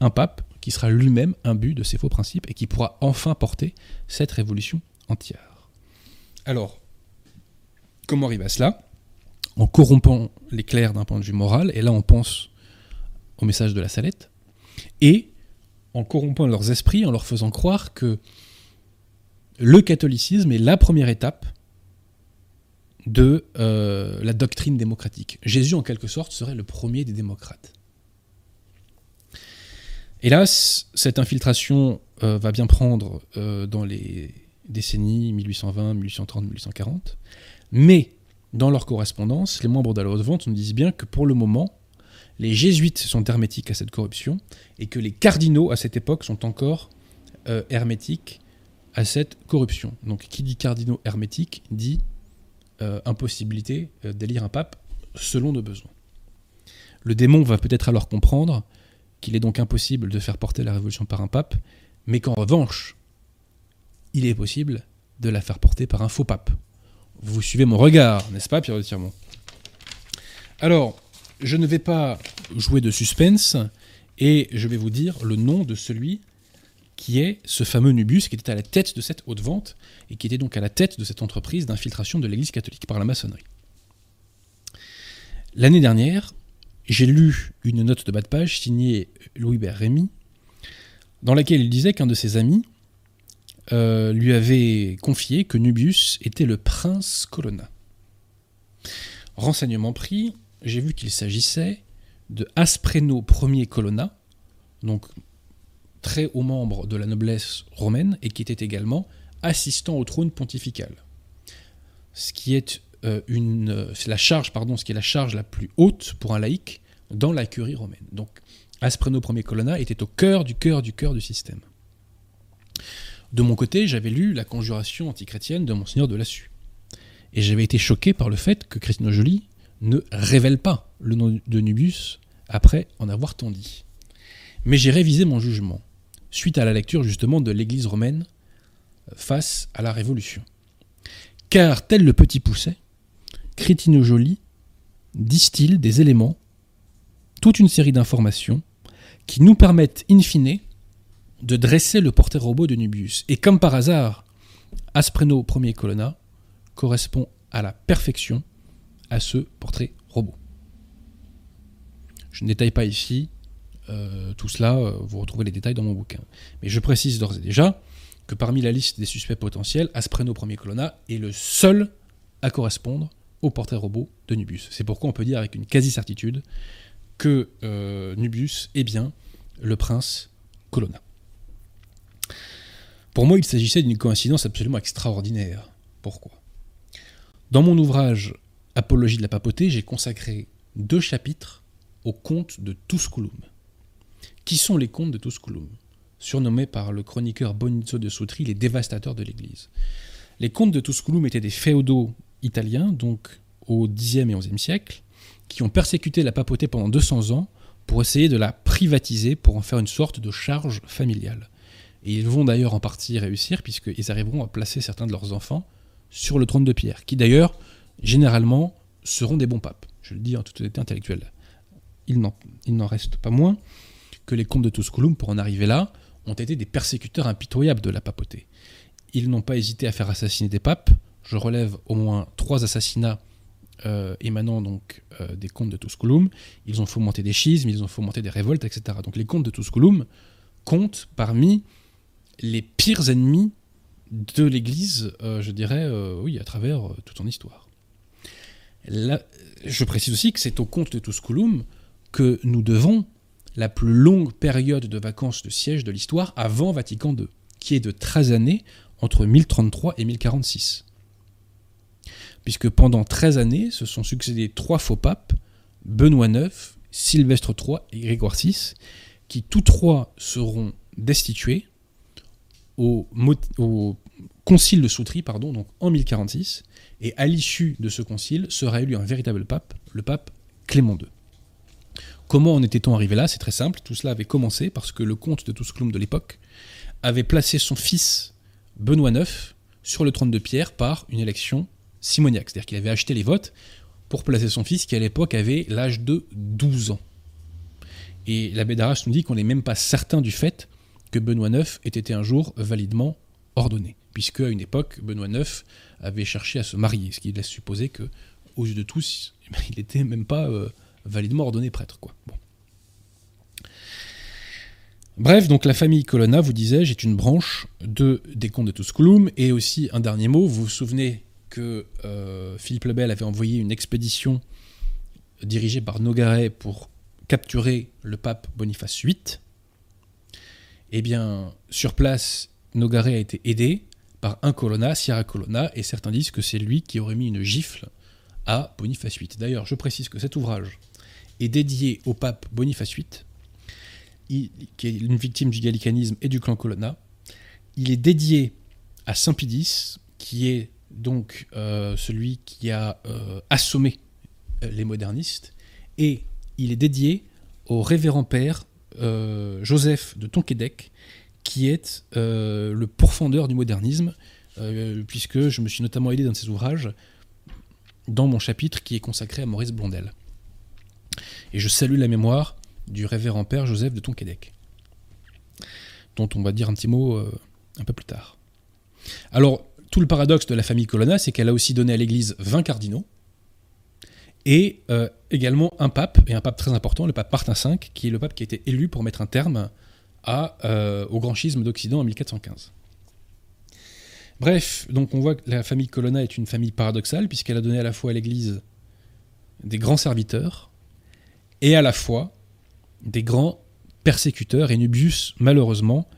un pape qui sera lui-même imbu de ces faux principes et qui pourra enfin porter cette révolution entière. Alors, comment arrive à cela? En corrompant les clercs d'un point de vue moral, et là on pense au message de la salette, et en corrompant leurs esprits, en leur faisant croire que le catholicisme est la première étape de euh, la doctrine démocratique. Jésus, en quelque sorte, serait le premier des démocrates. Hélas, cette infiltration euh, va bien prendre euh, dans les décennies 1820, 1830, 1840, mais dans leur correspondance, les membres de la haute vente nous disent bien que pour le moment, les jésuites sont hermétiques à cette corruption et que les cardinaux à cette époque sont encore hermétiques à cette corruption. Donc qui dit cardinaux hermétiques dit euh, impossibilité euh, d'élire un pape selon nos besoins. Le démon va peut-être alors comprendre qu'il est donc impossible de faire porter la révolution par un pape, mais qu'en revanche, il est possible de la faire porter par un faux pape. Vous suivez mon regard, n'est-ce pas, Pierre de Alors, je ne vais pas jouer de suspense, et je vais vous dire le nom de celui qui est ce fameux Nubius qui était à la tête de cette haute vente et qui était donc à la tête de cette entreprise d'infiltration de l'Église catholique par la maçonnerie. L'année dernière, j'ai lu une note de bas de page signée Louis-Bert Rémy, dans laquelle il disait qu'un de ses amis euh, lui avait confié que Nubius était le prince Colonna. Renseignement pris, j'ai vu qu'il s'agissait de Aspreno Ier Colonna, donc très haut membre de la noblesse romaine et qui était également assistant au trône pontifical. Ce qui est euh, une, c'est la charge, pardon, ce qui est la charge la plus haute pour un laïc dans la curie romaine. Donc, Aspreno Ier Colonna était au cœur du cœur du cœur du système. De mon côté, j'avais lu la conjuration antichrétienne de Monseigneur de Lassus. Et j'avais été choqué par le fait que Christine Joly ne révèle pas le nom de Nubius après en avoir tant dit. Mais j'ai révisé mon jugement suite à la lecture justement de l'Église romaine face à la Révolution. Car, tel le petit pousset, Crétino Joly distille des éléments, toute une série d'informations, qui nous permettent, in fine, de dresser le portrait robot de Nubius. Et comme par hasard, Aspreno premier colonna correspond à la perfection à ce portrait robot. Je ne détaille pas ici euh, tout cela, euh, vous retrouvez les détails dans mon bouquin. Mais je précise d'ores et déjà que parmi la liste des suspects potentiels, Aspreno premier colonna est le seul à correspondre au portrait robot de Nubius. C'est pourquoi on peut dire avec une quasi-certitude que euh, Nubius est bien le prince Colonna. Pour moi, il s'agissait d'une coïncidence absolument extraordinaire. Pourquoi? Dans mon ouvrage Apologie de la papauté, j'ai consacré deux chapitres au conte de Tusculum. Qui sont les comtes de Tusculum? Surnommés par le chroniqueur Bonizzo de Sutri les dévastateurs de l'Église. Les comtes de Tusculum étaient des féodaux italiens, donc au Xe et XIe siècle, qui ont persécuté la papauté pendant 200 ans pour essayer de la privatiser, pour en faire une sorte de charge familiale. Et ils vont d'ailleurs en partie réussir, puisqu'ils arriveront à placer certains de leurs enfants sur le trône de pierre, qui d'ailleurs, généralement, seront des bons papes. Je le dis en toute honnêteté intellectuelle. Il n'en reste pas moins que les comtes de Tusculum, pour en arriver là, ont été des persécuteurs impitoyables de la papauté. Ils n'ont pas hésité à faire assassiner des papes. Je relève au moins trois assassinats euh, émanant donc euh, des comtes de Tusculum. Ils ont fomenté des schismes, ils ont fomenté des révoltes, etc. Donc les comtes de Tusculum comptent parmi les pires ennemis de l'Église, euh, je dirais, oui, à travers toute son histoire. je précise aussi que c'est au comte de Tusculum que nous devons la plus longue période de vacances de siège de l'histoire avant Vatican II, qui est de 13 années entre 1033 et 1046. Puisque pendant 13 années se sont succédés trois faux papes, Benoît IX, Sylvestre III et Grégoire VI, qui tous trois seront destitués au, concile de Soutry pardon, donc en 1046, et à l'issue de ce concile sera élu un véritable pape, le pape Clément II. Comment en était-on arrivé là? C'est très simple. Tout cela avait commencé parce que le comte de Tusculum de l'époque avait placé son fils Benoît IX sur le trône de Pierre par une élection simoniaque. C'est-à-dire qu'il avait acheté les votes pour placer son fils qui à l'époque avait l'âge de 12 ans. Et l'abbé d'Arras nous dit qu'on n'est même pas certain du fait que Benoît IX ait été un jour validement ordonné, puisque à une époque, Benoît IX avait cherché à se marier, ce qui laisse supposer que, aux yeux de tous, il n'était même pas euh, validement ordonné prêtre. Quoi. Bref, donc la famille Colonna, vous disais-je, est une branche de, des comtes de Tusculum. Et aussi, un dernier mot, vous vous souvenez que euh, Philippe le Bel avait envoyé une expédition dirigée par Nogaret pour capturer le pape Boniface VIII. Eh bien, sur place, Nogaret a été aidé par un Colonna, Sierra Colonna, et certains disent que c'est lui qui aurait mis une gifle à Boniface VIII. D'ailleurs, je précise que cet ouvrage est dédié au pape Boniface VIII, qui est une victime du gallicanisme et du clan Colonna. Il est dédié à Saint Pidis, qui est donc euh, celui qui a euh, assommé euh, les modernistes, et il est dédié au révérend père Joseph de Tonquédec, qui est le pourfendeur du modernisme, puisque je me suis notamment aidé dans ses ouvrages dans mon chapitre qui est consacré à Maurice Blondel. Et je salue la mémoire du révérend père Joseph de Tonquédec, dont on va dire un petit mot euh, un peu plus tard. Alors, tout le paradoxe de la famille Colonna, c'est qu'elle a aussi donné à l'Église 20 cardinaux, et euh, également un pape, et un pape très important, le pape Martin V, qui est le pape qui a été élu pour mettre un terme euh, au grand schisme d'Occident en 1415. Bref, donc on voit que la famille Colonna est une famille paradoxale, puisqu'elle a donné à la fois à l'Église des grands serviteurs, et à la fois des grands persécuteurs, et Nubius, malheureusement,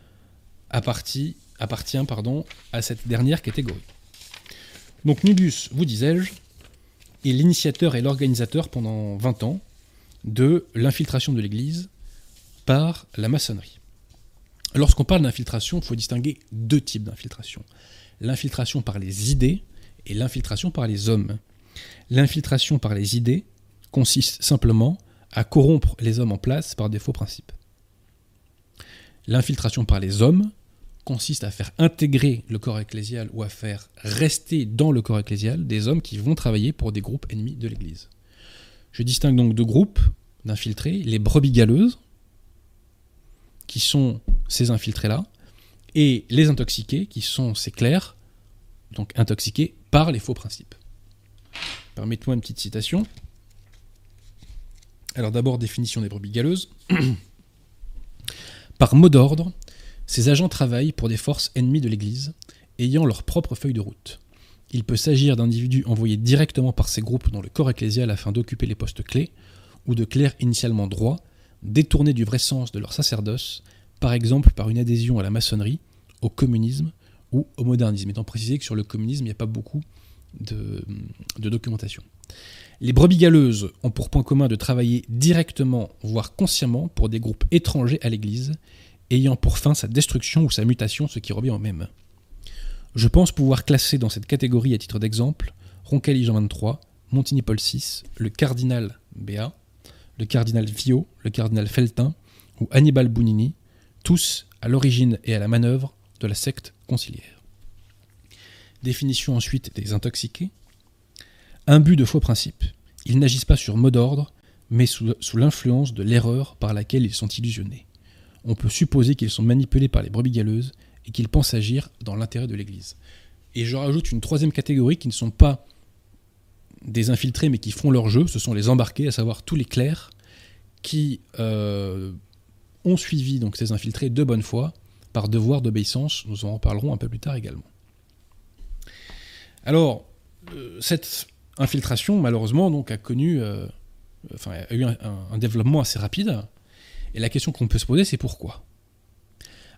appartient, à cette dernière catégorie. Donc Nubius, vous disais-je, est l'initiateur et l'organisateur pendant 20 ans de l'infiltration de l'Église par la maçonnerie. Lorsqu'on parle d'infiltration, il faut distinguer deux types d'infiltration. L'infiltration par les idées et l'infiltration par les hommes. L'infiltration par les idées consiste simplement à corrompre les hommes en place par des faux principes. L'infiltration par les hommes consiste à faire intégrer le corps ecclésial ou à faire rester dans le corps ecclésial des hommes qui vont travailler pour des groupes ennemis de l'Église. Je distingue donc deux groupes d'infiltrés, les brebis galeuses, qui sont ces infiltrés-là, et les intoxiqués, qui sont ces clercs, donc intoxiqués par les faux principes. Permettez-moi une petite citation. Alors d'abord, définition des brebis galeuses. (clears throat) Par mot d'ordre, ces agents travaillent pour des forces ennemies de l'Église, ayant leur propre feuille de route. Il peut s'agir d'individus envoyés directement par ces groupes dans le corps ecclésial afin d'occuper les postes clés, ou de clercs initialement droits, détournés du vrai sens de leur sacerdoce, par exemple par une adhésion à la maçonnerie, au communisme ou au modernisme. Étant précisé que sur le communisme, il n'y a pas beaucoup de documentation. Les brebis galeuses ont pour point commun de travailler directement, voire consciemment, pour des groupes étrangers à l'Église, ayant pour fin sa destruction ou sa mutation, ce qui revient au même. Je pense pouvoir classer dans cette catégorie, à titre d'exemple, Roncalli Jean 23, Montigny Paul VI, le cardinal Béat, le cardinal Viau, le cardinal Feltin ou Hannibal Bounini, tous à l'origine et à la manœuvre de la secte conciliaire. Définition ensuite des intoxiqués, but de faux principe. Ils n'agissent pas sur mot d'ordre, mais sous, l'influence de l'erreur par laquelle ils sont illusionnés. On peut supposer qu'ils sont manipulés par les brebis galeuses et qu'ils pensent agir dans l'intérêt de l'Église. Et je rajoute une troisième catégorie qui ne sont pas des infiltrés mais qui font leur jeu, ce sont les embarqués, à savoir tous les clercs qui euh, ont suivi donc ces infiltrés de bonne foi par devoir d'obéissance. Nous en reparlerons un peu plus tard également. Alors, euh, cette infiltration, malheureusement, donc, a connu, euh, eu un, développement assez rapide. Et la question qu'on peut se poser, c'est pourquoi?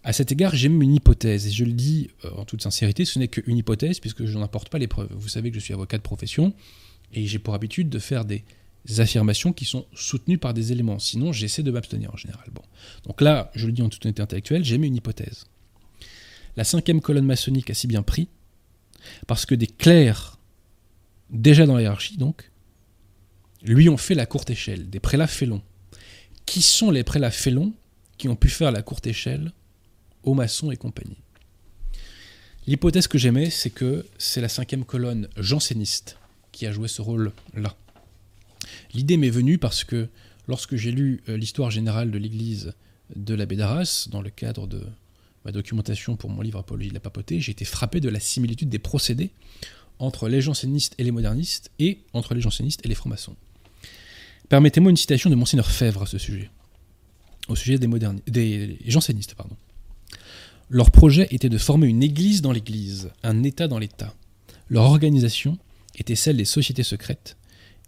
À cet égard, j'ai même une hypothèse, et je le dis en toute sincérité, ce n'est qu'une hypothèse, puisque je n'en apporte pas les preuves. Vous savez que je suis avocat de profession, et j'ai pour habitude de faire des affirmations qui sont soutenues par des éléments. Sinon, j'essaie de m'abstenir en général. Bon. Donc là, je le dis en toute honnêteté intellectuelle, j'ai mis une hypothèse. La cinquième colonne maçonnique a si bien pris parce que des clercs, déjà dans la donc, lui ont fait la courte échelle, des prélats félons. Qui sont les prélats félons qui ont pu faire la courte échelle aux maçons et compagnie L'hypothèse que j'aimais, c'est que c'est la cinquième colonne janséniste qui a joué ce rôle-là. L'idée m'est venue parce que lorsque j'ai lu euh, l'histoire générale de l'Église de l'abbé d'Arras, dans le cadre de ma documentation pour mon livre Apologie de la papauté, j'ai été frappé de la similitude des procédés entre les jansénistes et les modernistes, et entre les jansénistes et les francs-maçons. Permettez-moi une citation de Monseigneur Fèvre à ce sujet, au sujet des, jansénistes. Leur projet était de former une église dans l'église, un État dans l'État. Leur organisation était celle des sociétés secrètes,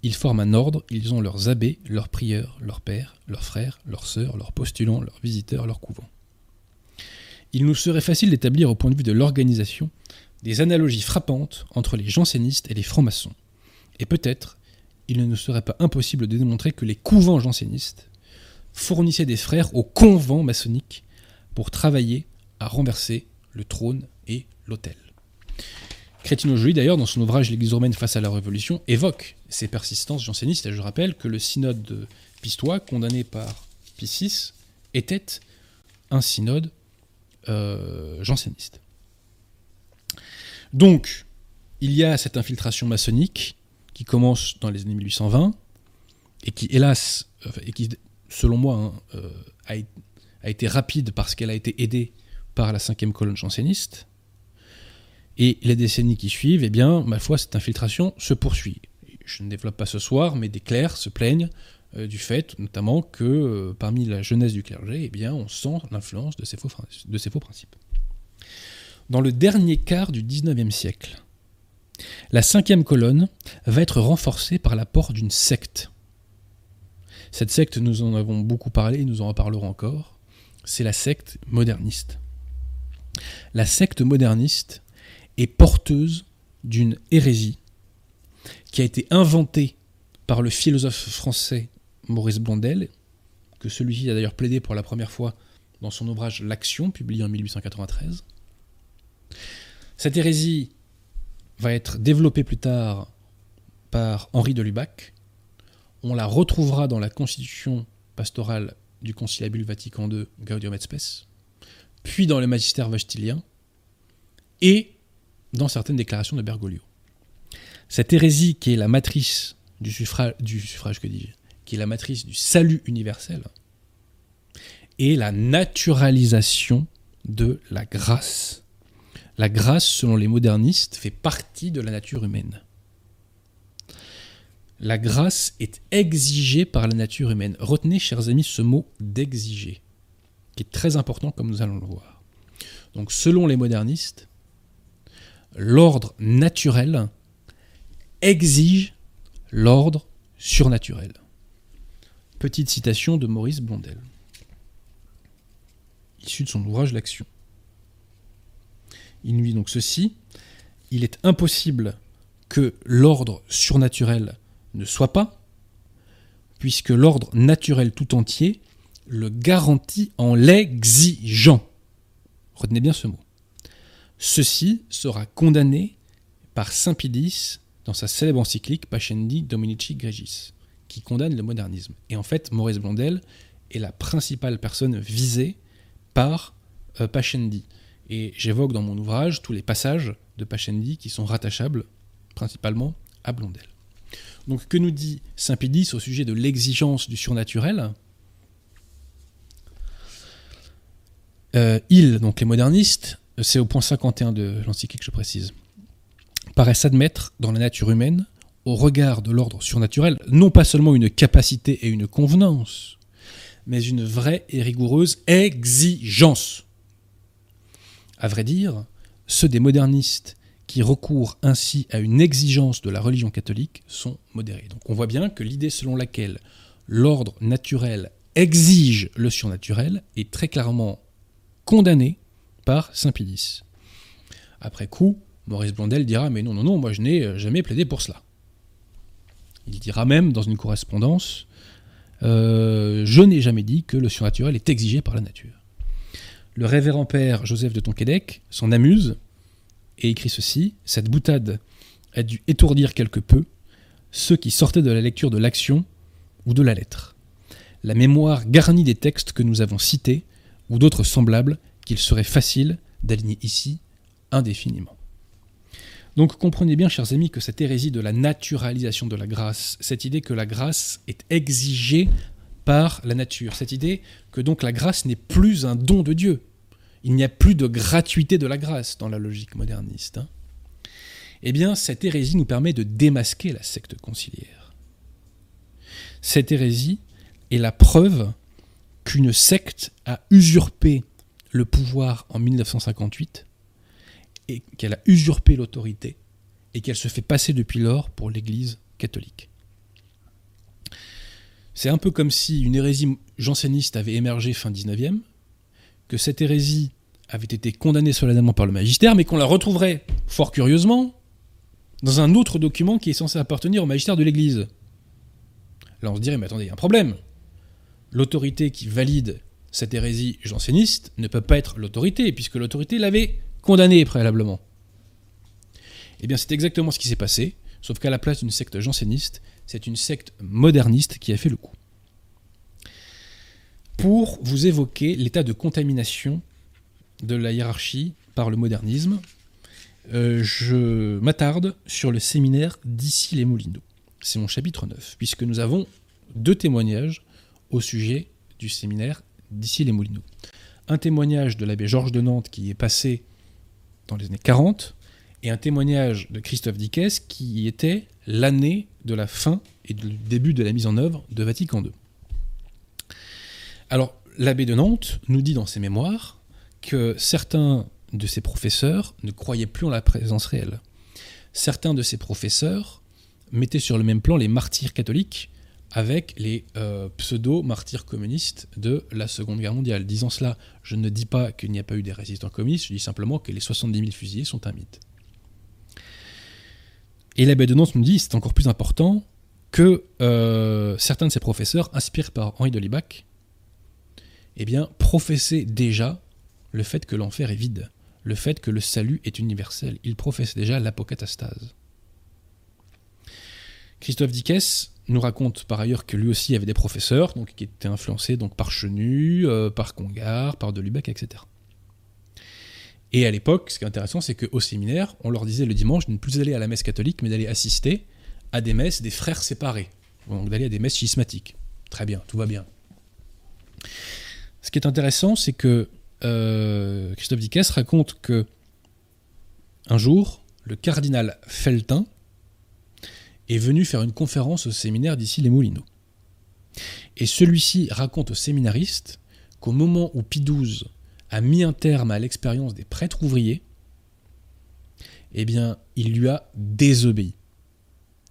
ils forment un ordre, ils ont leurs abbés, leurs prieurs, leurs pères, leurs frères, leurs sœurs, leurs postulants, leurs visiteurs, leurs couvents. Il nous serait facile d'établir au point de vue de l'organisation des analogies frappantes entre les jansénistes et les francs-maçons. Et peut-être, il ne serait pas impossible de démontrer que les couvents jansénistes fournissaient des frères aux convents maçonniques pour travailler à renverser le trône et l'autel. Crétino Joly, d'ailleurs, dans son ouvrage L'Église romaine face à la Révolution, évoque ces persistances jansénistes. Et je rappelle que le synode de Pistoie, condamné par Pie VI, était un synode euh, janséniste. Donc, il y a cette infiltration maçonnique qui commence dans les années 1820 et qui, hélas, et qui, selon moi, hein, euh, a, été rapide parce qu'elle a été aidée par la cinquième colonne janséniste. Et les décennies qui suivent, eh bien, ma foi, cette infiltration se poursuit. Je ne développe pas ce soir, mais des clercs se plaignent euh, du fait, notamment, que euh, parmi la jeunesse du clergé, eh bien, on sent l'influence de, ces faux, de ces faux principes. Dans le dernier quart du XIXe siècle, la cinquième colonne va être renforcée par l'apport d'une secte. Cette secte, nous en avons beaucoup parlé et nous en reparlerons encore, c'est la secte moderniste. La secte moderniste est porteuse d'une hérésie qui a été inventée par le philosophe français Maurice Blondel, que celui-ci a d'ailleurs plaidé pour la première fois dans son ouvrage L'Action, publié en 1893. Cette hérésie va être développée plus tard par Henri de Lubac. On la retrouvera dans la constitution pastorale du Conciliabule Vatican II Gaudium et Spes, puis dans le magistère vastilien, et dans certaines déclarations de Bergoglio. Cette hérésie qui est la matrice du suffrage, du suffrage que dis qui est la matrice du salut universel, est la naturalisation de la grâce. La grâce, selon les modernistes, fait partie de la nature humaine. La grâce est exigée par la nature humaine. Retenez, chers amis, ce mot d'exiger, qui est très important comme nous allons le voir. Donc, selon les modernistes, l'ordre naturel exige l'ordre surnaturel. Petite citation de Maurice Blondel, issu de son ouvrage L'Action. Il nous dit donc ceci il est impossible que l'ordre surnaturel ne soit pas, puisque l'ordre naturel tout entier le garantit en l'exigeant. Retenez bien ce mot. Ceci sera condamné par Saint Pidis dans sa célèbre encyclique Pascendi Dominici Gregis, qui condamne le modernisme. Et en fait, Maurice Blondel est la principale personne visée par euh, Pascendi. Et j'évoque dans mon ouvrage tous les passages de Pascendi qui sont rattachables principalement à Blondel. Donc que nous dit Saint Pidis au sujet de l'exigence du surnaturel? Euh, ils, donc les modernistes, c'est au point 51 de l'encyclique, je précise, paraissent admettre dans la nature humaine, au regard de l'ordre surnaturel, non pas seulement une capacité et une convenance, mais une vraie et rigoureuse exigence. À vrai dire, ceux des modernistes qui recourent ainsi à une exigence de la religion catholique sont modérés. Donc on voit bien que l'idée selon laquelle l'ordre naturel exige le surnaturel est très clairement condamnée par Saint-Pédis. Après coup, Maurice Blondel dira Mais non, non, non, moi je n'ai jamais plaidé pour cela. Il dira même dans une correspondance euh, Je n'ai jamais dit que le surnaturel est exigé par la nature. Le révérend père Joseph de Tonquédec s'en amuse et écrit ceci Cette boutade a dû étourdir quelque peu ceux qui sortaient de la lecture de l'action ou de la lettre. La mémoire garnie des textes que nous avons cités ou d'autres semblables qu'il serait facile d'aligner ici indéfiniment. Donc comprenez bien, chers amis, que cette hérésie de la naturalisation de la grâce, cette idée que la grâce est exigée par la nature, cette idée que donc la grâce n'est plus un don de Dieu, il n'y a plus de gratuité de la grâce dans la logique moderniste. Hein. Eh bien, cette hérésie nous permet de démasquer la secte conciliaire. Cette hérésie est la preuve qu'une secte a usurpé le pouvoir en 1958 et qu'elle a usurpé l'autorité et qu'elle se fait passer depuis lors pour l'Église catholique. C'est un peu comme si une hérésie janséniste avait émergé fin 19e, que cette hérésie avait été condamnée solennellement par le magistère, mais qu'on la retrouverait, fort curieusement, dans un autre document qui est censé appartenir au magistère de l'Église. Là, on se dirait, mais attendez, il y a un problème. L'autorité qui valide cette hérésie janséniste ne peut pas être l'autorité, puisque l'autorité l'avait condamné préalablement. Eh bien, c'est exactement ce qui s'est passé, sauf qu'à la place d'une secte janséniste, c'est une secte moderniste qui a fait le coup. Pour vous évoquer l'état de contamination de la hiérarchie par le modernisme, euh, je m'attarde sur le séminaire d'ici les Moulineaux. C'est mon chapitre 9, puisque nous avons deux témoignages au sujet du séminaire d'ici les Moulineaux. Un témoignage de l'abbé Georges de Nantes qui est passé dans les années 40, et un témoignage de Christophe Dickès qui était l'année de la fin et du début de la mise en œuvre de Vatican II. Alors, l'abbé de Nantes nous dit dans ses mémoires que certains de ses professeurs ne croyaient plus en la présence réelle. Certains de ses professeurs mettaient sur le même plan les martyrs catholiques avec les euh, pseudo-martyrs communistes de la Seconde Guerre mondiale. Disant cela, je ne dis pas qu'il n'y a pas eu des résistants communistes, je dis simplement que les 70 000 fusillés sont un mythe. Et l'abbé de Nantes nous dit, c'est encore plus important, que euh, certains de ses professeurs, inspirés par Henri de Libac, eh bien, professaient déjà le fait que l'enfer est vide, le fait que le salut est universel. Ils professent déjà l'apocatastase. Christophe Dickès nous raconte par ailleurs que lui aussi avait des professeurs, donc qui étaient influencés donc par Chenu, euh, par Congar, par Delubac, etc. Et à l'époque, ce qui est intéressant, c'est qu'au séminaire, on leur disait le dimanche de ne plus aller à la messe catholique, mais d'aller assister à des messes des frères séparés, donc d'aller à des messes schismatiques. Très bien, tout va bien. Ce qui est intéressant, c'est que euh, Christophe Dickès raconte que un jour, le cardinal Feltin, est venu faire une conférence au séminaire d'ici les Moulineaux. Et celui-ci raconte aux séminaristes qu'au moment où Pie XII a mis un terme à l'expérience des prêtres ouvriers, eh bien, il lui a désobéi.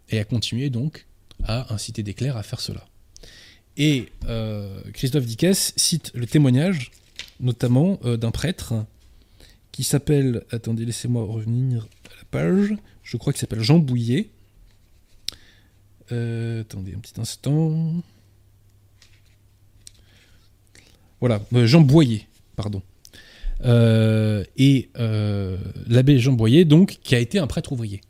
Et a continué donc à inciter des clercs à faire cela. Et euh, Christophe Dickès cite le témoignage, notamment euh, d'un prêtre qui s'appelle, attendez, laissez-moi revenir à la page, je crois qu'il s'appelle Jean Bouillet, euh, attendez un petit instant. Voilà, Jean Boyer, pardon. Euh, et l'abbé Jean Boyer, donc, qui a été un prêtre ouvrier.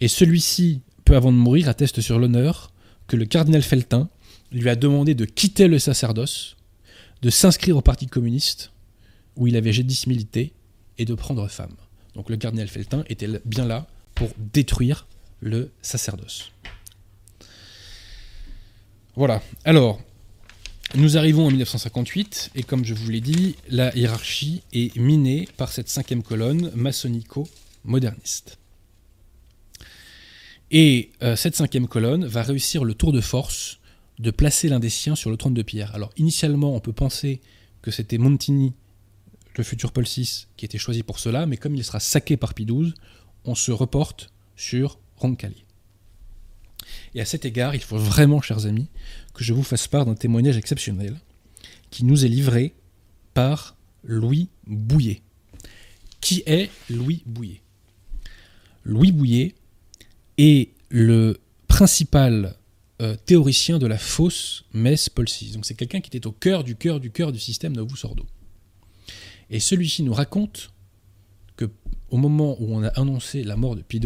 Et celui-ci, peu avant de mourir, atteste sur l'honneur que le cardinal Feltin lui a demandé de quitter le sacerdoce, de s'inscrire au Parti communiste, où il avait jadis milité, et de prendre femme. Donc le cardinal Feltin était bien là pour détruire le sacerdoce. Voilà. Alors, Nous arrivons en 1958 et comme je vous l'ai dit, la hiérarchie est minée par cette cinquième colonne maçonnico-moderniste. Et euh, cette cinquième colonne va réussir le tour de force de placer l'un des siens sur le trône de pierre. Alors initialement, on peut penser que c'était Montini, le futur Paul VI, qui était choisi pour cela, mais comme il sera saqué par Pie XII, on se reporte sur Roncalli. Et à cet égard, il faut vraiment, chers amis, que je vous fasse part d'un témoignage exceptionnel qui nous est livré par Louis Bouillet. Qui est Louis Bouillet? Louis Bouillet est le principal euh, théoricien de la fausse messe Paul VI. Donc c'est quelqu'un qui était au cœur du cœur du cœur du système Novus-Ordo. Et celui-ci nous raconte que au moment où on a annoncé la mort de Pie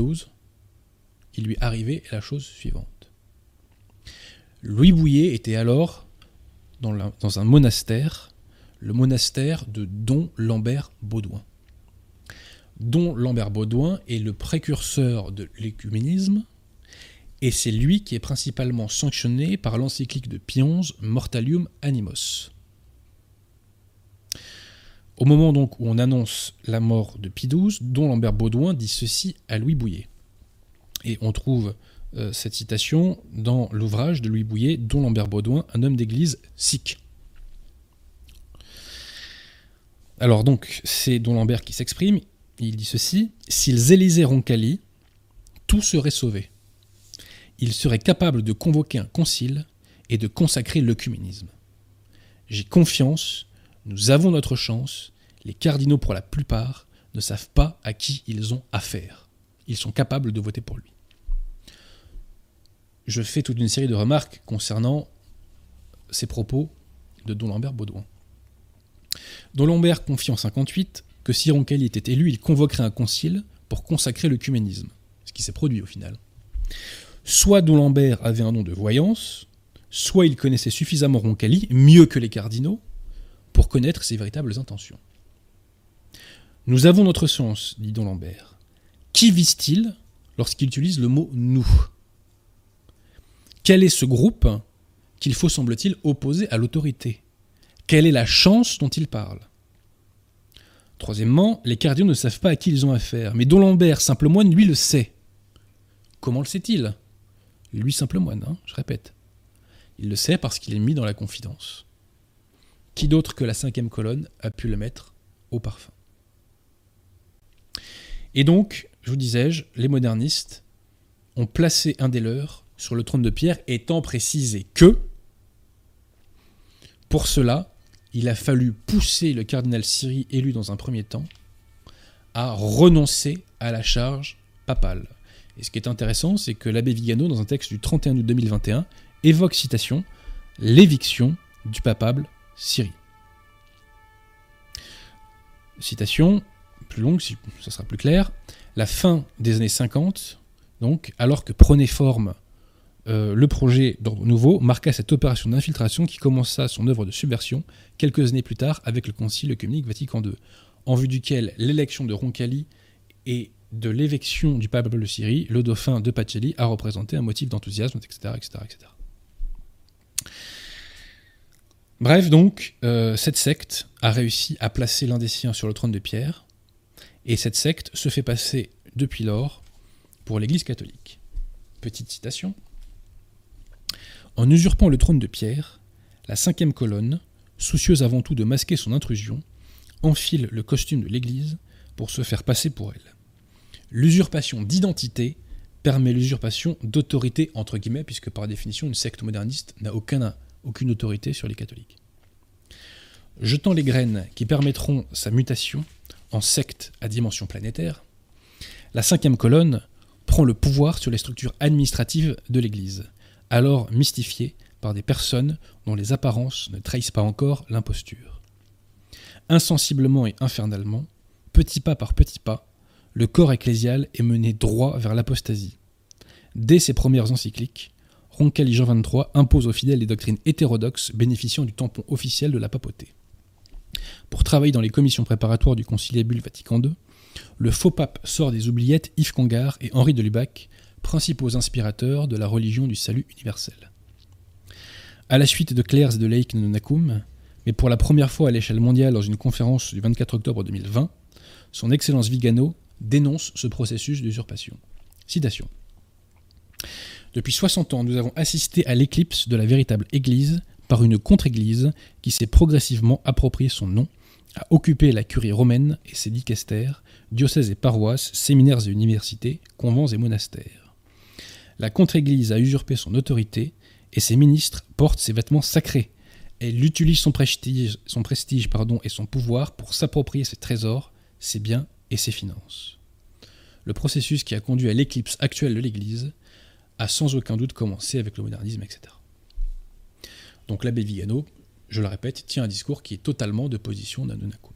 il lui arrivait la chose suivante. Louis Bouillet était alors dans, un monastère, le monastère de Don Lambert Baudouin. Don Lambert Baudouin est le précurseur de l'écuménisme, et c'est lui qui est principalement sanctionné par l'encyclique de Pie XI Mortalium Animos. Au moment donc où on annonce la mort de Pie XII, Don Lambert Baudouin dit ceci à Louis Bouillet. Et on trouve euh, cette citation dans l'ouvrage de Louis Bouillet, dont Lambert Baudouin, un homme d'église sikh. Alors donc, c'est Don Lambert qui s'exprime. Il dit ceci S'ils élisaient Roncalli, tout serait sauvé. Ils seraient capables de convoquer un concile et de consacrer l'œcuménisme. J'ai confiance, nous avons notre chance, les cardinaux pour la plupart ne savent pas à qui ils ont affaire ils sont capables de voter pour lui. Je fais toute une série de remarques concernant ces propos de Don Lambert Baudouin. Don Lambert confie en 58 que si Roncalli était élu, il convoquerait un concile pour consacrer l'œcuménisme, ce qui s'est produit au final. Soit Don Lambert avait un nom de voyance, soit il connaissait suffisamment Roncalli, mieux que les cardinaux, pour connaître ses véritables intentions. Nous avons notre sens, dit Don Lambert. Qui vise-t-il lorsqu'il utilise le mot nous Quel est ce groupe qu'il faut, semble-t-il, opposer à l'autorité? Quelle est la chance dont il parle? Troisièmement, les cardinaux ne savent pas à qui ils ont affaire, mais Don Lambert, simple moine, lui le sait. Comment le sait-il? Lui, simple moine, hein, je répète. Il le sait parce qu'il est mis dans la confidence. Qui d'autre que la cinquième colonne a pu le mettre au parfum? Et donc, je vous disais-je, les modernistes ont placé un des leurs sur le trône de pierre, étant précisé que, pour cela, il a fallu pousser le cardinal Siri, élu dans un premier temps, à renoncer à la charge papale. Et ce qui est intéressant, c'est que l'abbé Vigano, dans un texte du 31 août 2021, évoque, citation, l'éviction du papable Siri. Citation, plus longue, si ça sera plus clair la fin des années 50, donc, alors que prenait forme euh, le projet d'ordre nouveau, marqua cette opération d'infiltration qui commença son œuvre de subversion quelques années plus tard avec le Concile œcuménique Vatican II, en vue duquel l'élection de Roncalli et de l'évection du pape de Syrie, le dauphin de Pacelli, a représenté un motif d'enthousiasme, etc., etc., etc. Bref, donc, euh, cette secte a réussi à placer l'un des siens sur le trône de pierre, et cette secte se fait passer depuis lors pour l'Église catholique. Petite citation. En usurpant le trône de pierre, la cinquième colonne, soucieuse avant tout de masquer son intrusion, enfile le costume de l'Église pour se faire passer pour elle. L'usurpation d'identité permet l'usurpation d'autorité, entre guillemets, puisque par définition, une secte moderniste n'a aucune autorité sur les catholiques. Jetant les graines qui permettront sa mutation, en secte à dimension planétaire, la cinquième colonne prend le pouvoir sur les structures administratives de l'Église, alors mystifiées par des personnes dont les apparences ne trahissent pas encore l'imposture. Insensiblement et infernalement, petit pas par petit pas, le corps ecclésial est mené droit vers l'apostasie. Dès ses premières encycliques, Roncalli Jean XXIII impose aux fidèles les doctrines hétérodoxes bénéficiant du tampon officiel de la papauté. Pour travailler dans les commissions préparatoires du conciliabule Vatican II, le faux pape sort des oubliettes Yves Congar et Henri de Lubac, principaux inspirateurs de la religion du salut universel. À la suite de Claire's et de Lake Nonacum, mais pour la première fois à l'échelle mondiale dans une conférence du 24 octobre 2020, son Excellence Vigano dénonce ce processus d'usurpation. Citation. Depuis 60 ans, nous avons assisté à l'éclipse de la véritable Église par une contre-Église qui s'est progressivement approprié son nom, a occupé la curie romaine et ses dicastères, diocèses et paroisses, séminaires et universités, convents et monastères. La contre-Église a usurpé son autorité et ses ministres portent ses vêtements sacrés. Elle utilise son prestige, et son pouvoir pour s'approprier ses trésors, ses biens et ses finances. Le processus qui a conduit à l'éclipse actuelle de l'Église a sans aucun doute commencé avec le modernisme, etc. Donc l'abbé Vigano, je le répète, tient un discours qui est totalement de position d'Anunnaku.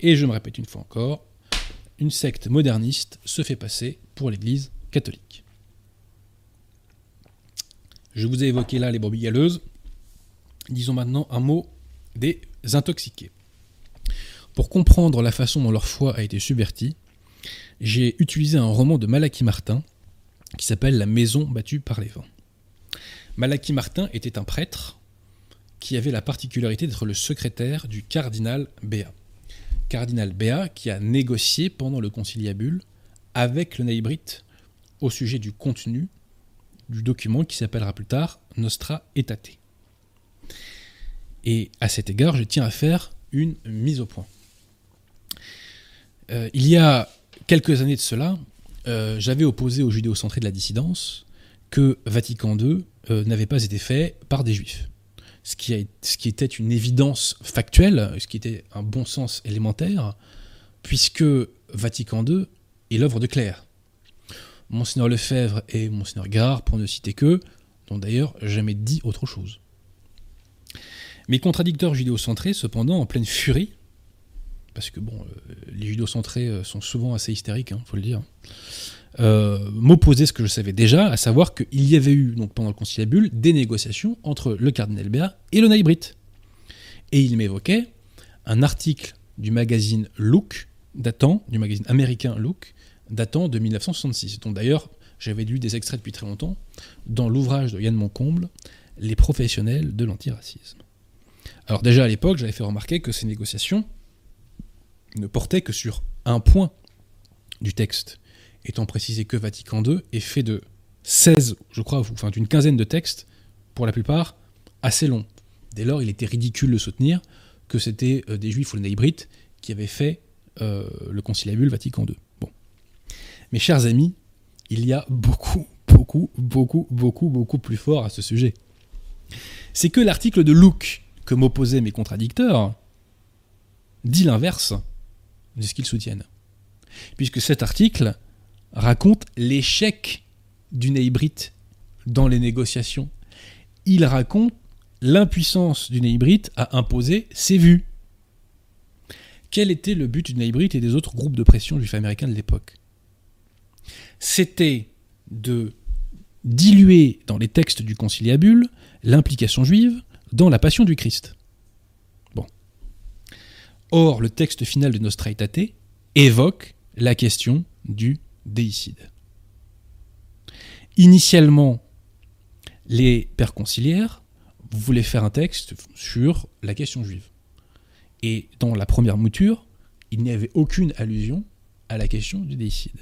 Et je me répète une fois encore, une secte moderniste se fait passer pour l'Église catholique. Je vous ai évoqué là les brebis. Disons maintenant un mot des intoxiqués. Pour comprendre la façon dont leur foi a été subvertie, j'ai utilisé un roman de Malachi Martin qui s'appelle La maison battue par les vents. Malachi Martin était un prêtre qui avait la particularité d'être le secrétaire du cardinal Béat. Cardinal Béat qui a négocié pendant le conciliabule avec le naïbrite au sujet du contenu du document qui s'appellera plus tard Nostra Aetate. Et à cet égard, je tiens à faire une mise au point. Euh, il y a quelques années de cela, euh, j'avais opposé aux judéo-centrés de la dissidence que Vatican II euh, n'avait pas été fait par des juifs. Ce qui, ce qui, était une évidence factuelle, ce qui était un bon sens élémentaire, puisque Vatican II est l'œuvre de Claire. Monseigneur Lefebvre et Monseigneur Gare, pour ne citer que, n'ont d'ailleurs jamais dit autre chose. Mes contradicteurs judéo-centrés, cependant, en pleine furie, parce que bon, euh, les judéo-centrés euh, sont souvent assez hystériques, il hein, faut le dire, euh, m'opposer ce que je savais déjà, à savoir qu'il y avait eu, donc pendant le conciliabule, des négociations entre le cardinal Béat et le naïbrite. Et il m'évoquait un article du magazine Look, datant, du magazine américain Look, datant de 1966, dont d'ailleurs j'avais lu des extraits depuis très longtemps, dans l'ouvrage de Yann Moncomble, Les professionnels de l'antiracisme. Alors déjà à l'époque, j'avais fait remarquer que ces négociations ne portaient que sur un point du texte, étant précisé que Vatican II est fait de 16, je crois, enfin d'une quinzaine de textes, pour la plupart assez longs. Dès lors, il était ridicule de soutenir que c'était euh, des juifs ou les naïbrites qui avaient fait euh, le conciliabule Vatican II. Mes chers amis, il y a beaucoup, beaucoup, beaucoup, beaucoup, beaucoup plus fort à ce sujet. C'est que l'article de Luke que m'opposaient mes contradicteurs dit l'inverse de ce qu'ils soutiennent. Puisque cet article raconte l'échec du néibrite dans les négociations. Il raconte l'impuissance du néibrite à imposer ses vues. Quel était le but du néibrite et des autres groupes de pression juifs américains de l'époque? C'était de diluer dans les textes du conciliabule l'implication juive dans la passion du Christ. Bon. Or, le texte final de Nostra évoque la question du déicide. Initialement, les pères conciliaires voulaient faire un texte sur la question juive. Et dans la première mouture, il n'y avait aucune allusion à la question du déicide.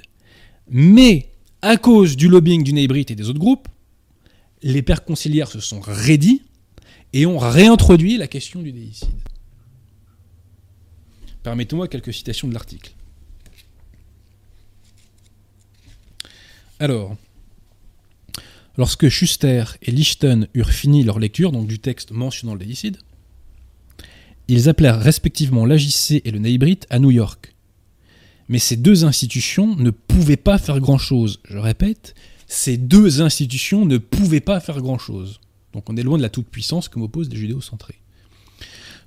Mais, à cause du lobbying du Nébrite et des autres groupes, les pères conciliaires se sont raidis et ont réintroduit la question du déicide. Permettez-moi quelques citations de l'article. Alors, lorsque Schuster et Lichten eurent fini leur lecture, donc du texte mentionnant le déicide, ils appelèrent respectivement l'AJC et le Neibrit à New York. Mais ces deux institutions ne pouvaient pas faire grand-chose. Je répète, ces deux institutions ne pouvaient pas faire grand-chose. Donc on est loin de la toute-puissance que m'opposent les judéo-centrés.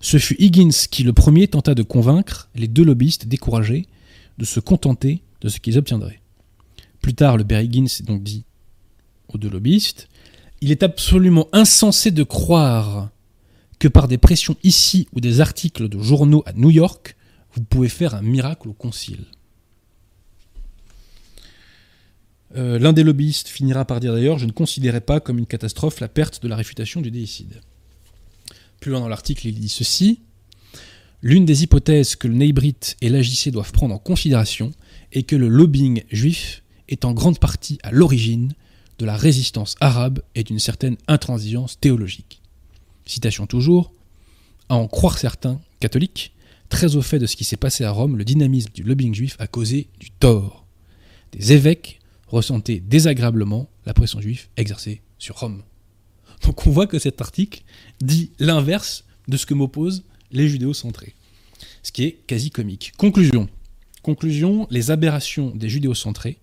Ce fut Higgins qui, le premier, tenta de convaincre les deux lobbyistes découragés de se contenter de ce qu'ils obtiendraient. Plus tard, le Higgins s'est donc dit aux deux lobbyistes Il est absolument insensé de croire que par des pressions ici ou des articles de journaux à New York, vous pouvez faire un miracle au concile. Euh, L'un des lobbyistes finira par dire d'ailleurs Je ne considérais pas comme une catastrophe la perte de la réfutation du déicide. Plus loin dans l'article, il dit ceci L'une des hypothèses que le Neybrit et l'AJC doivent prendre en considération est que le lobbying juif est en grande partie à l'origine de la résistance arabe et d'une certaine intransigeance théologique. Citation toujours À en croire certains, catholiques, très au fait de ce qui s'est passé à Rome, le dynamisme du lobbying juif a causé du tort. Des évêques ressentaient désagréablement la pression juive exercée sur Rome. Donc on voit que cet article dit l'inverse de ce que m'opposent les judéo-centrés. Ce qui est quasi comique. Conclusion. Conclusion, les aberrations des judéo-centrés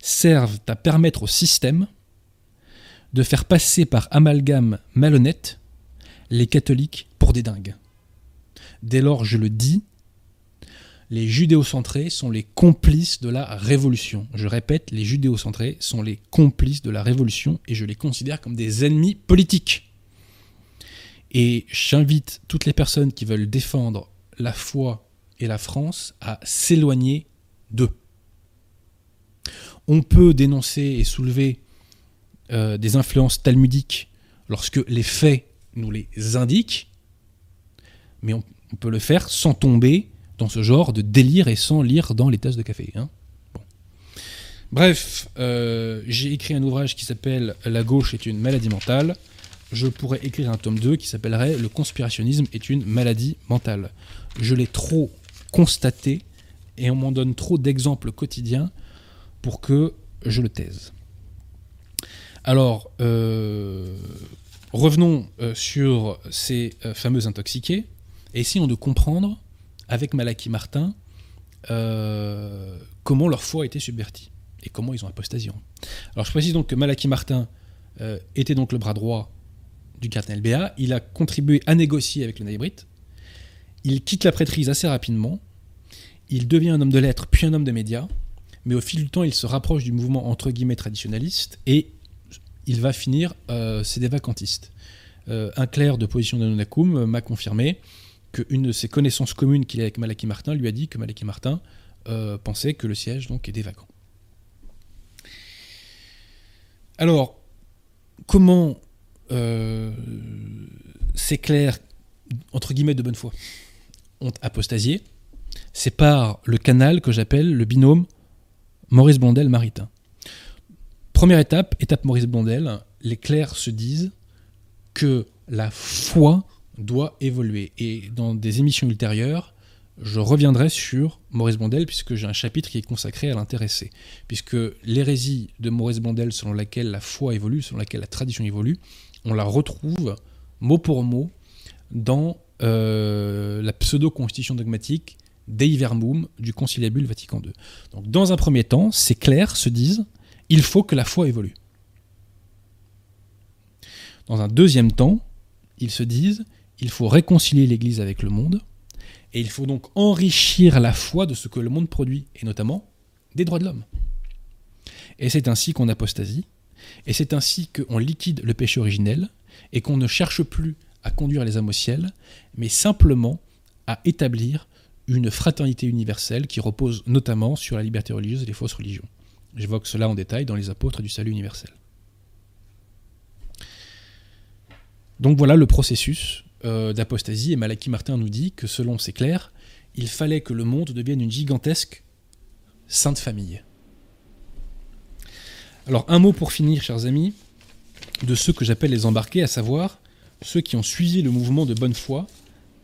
servent à permettre au système de faire passer par amalgame malhonnête les catholiques pour des dingues. Dès lors, je le dis, les judéocentrés sont les complices de la révolution. Je répète, les judéocentrés sont les complices de la révolution et je les considère comme des ennemis politiques. Et j'invite toutes les personnes qui veulent défendre la foi et la France à s'éloigner d'eux. On peut dénoncer et soulever euh, des influences talmudiques lorsque les faits nous les indiquent, mais on, on peut le faire sans tomber dans ce genre de délire et sans lire dans les tasses de café. Hein. Bref, euh, j'ai écrit un ouvrage qui s'appelle La gauche est une maladie mentale. Je pourrais écrire un tome 2 qui s'appellerait Le conspirationnisme est une maladie mentale. Je l'ai trop constaté et on m'en donne trop d'exemples quotidiens pour que je le taise. Alors, euh, revenons euh, sur ces fameux intoxiqués essayons de comprendre avec Malaki Martin euh, comment leur foi a été subvertie et comment ils ont apostasié. Alors je précise donc que Malaki Martin euh, était donc le bras droit du cardinal Béat. Il a contribué à négocier avec le Naïbrit. Il quitte la prêtrise assez rapidement. Il devient un homme de lettres puis un homme de médias. Mais au fil du temps, il se rapproche du mouvement entre guillemets traditionnaliste et il va finir, euh, c'est des vacantistes. Euh, un clerc de position de Nonakoum m'a confirmé qu'une de ses connaissances communes qu'il a avec Malaki Martin lui a dit que Malaki Martin euh, pensait que le siège donc était vacant. Alors, comment euh, ces clercs, entre guillemets de bonne foi, ont apostasié? C'est par le canal que j'appelle le binôme Maurice Blondel-Maritain. Première étape, étape Maurice Blondel, les clercs se disent que la foi doit évoluer. Et dans des émissions ultérieures, je reviendrai sur Maurice Blondel, puisque j'ai un chapitre qui est consacré à l'intéressé. Puisque l'hérésie de Maurice Blondel, selon laquelle la foi évolue, selon laquelle la tradition évolue, on la retrouve mot pour mot dans euh, la pseudo-constitution dogmatique Dei Verbum du Conciliabule Vatican II. Donc, dans un premier temps, ces clercs se disent il faut que la foi évolue. Dans un deuxième temps, ils se disent il faut réconcilier l'Église avec le monde, et il faut donc enrichir la foi de ce que le monde produit, et notamment des droits de l'homme. Et c'est ainsi qu'on apostasie, et c'est ainsi qu'on liquide le péché originel, et qu'on ne cherche plus à conduire les âmes au ciel, mais simplement à établir une fraternité universelle qui repose notamment sur la liberté religieuse et les fausses religions. J'évoque cela en détail dans les apôtres du salut universel. Donc voilà le processus euh, d'apostasie, et Malaki Martin nous dit que selon ses clercs, il fallait que le monde devienne une gigantesque sainte famille. Alors un mot pour finir, chers amis, de ceux que j'appelle les embarqués, à savoir ceux qui ont suivi le mouvement de bonne foi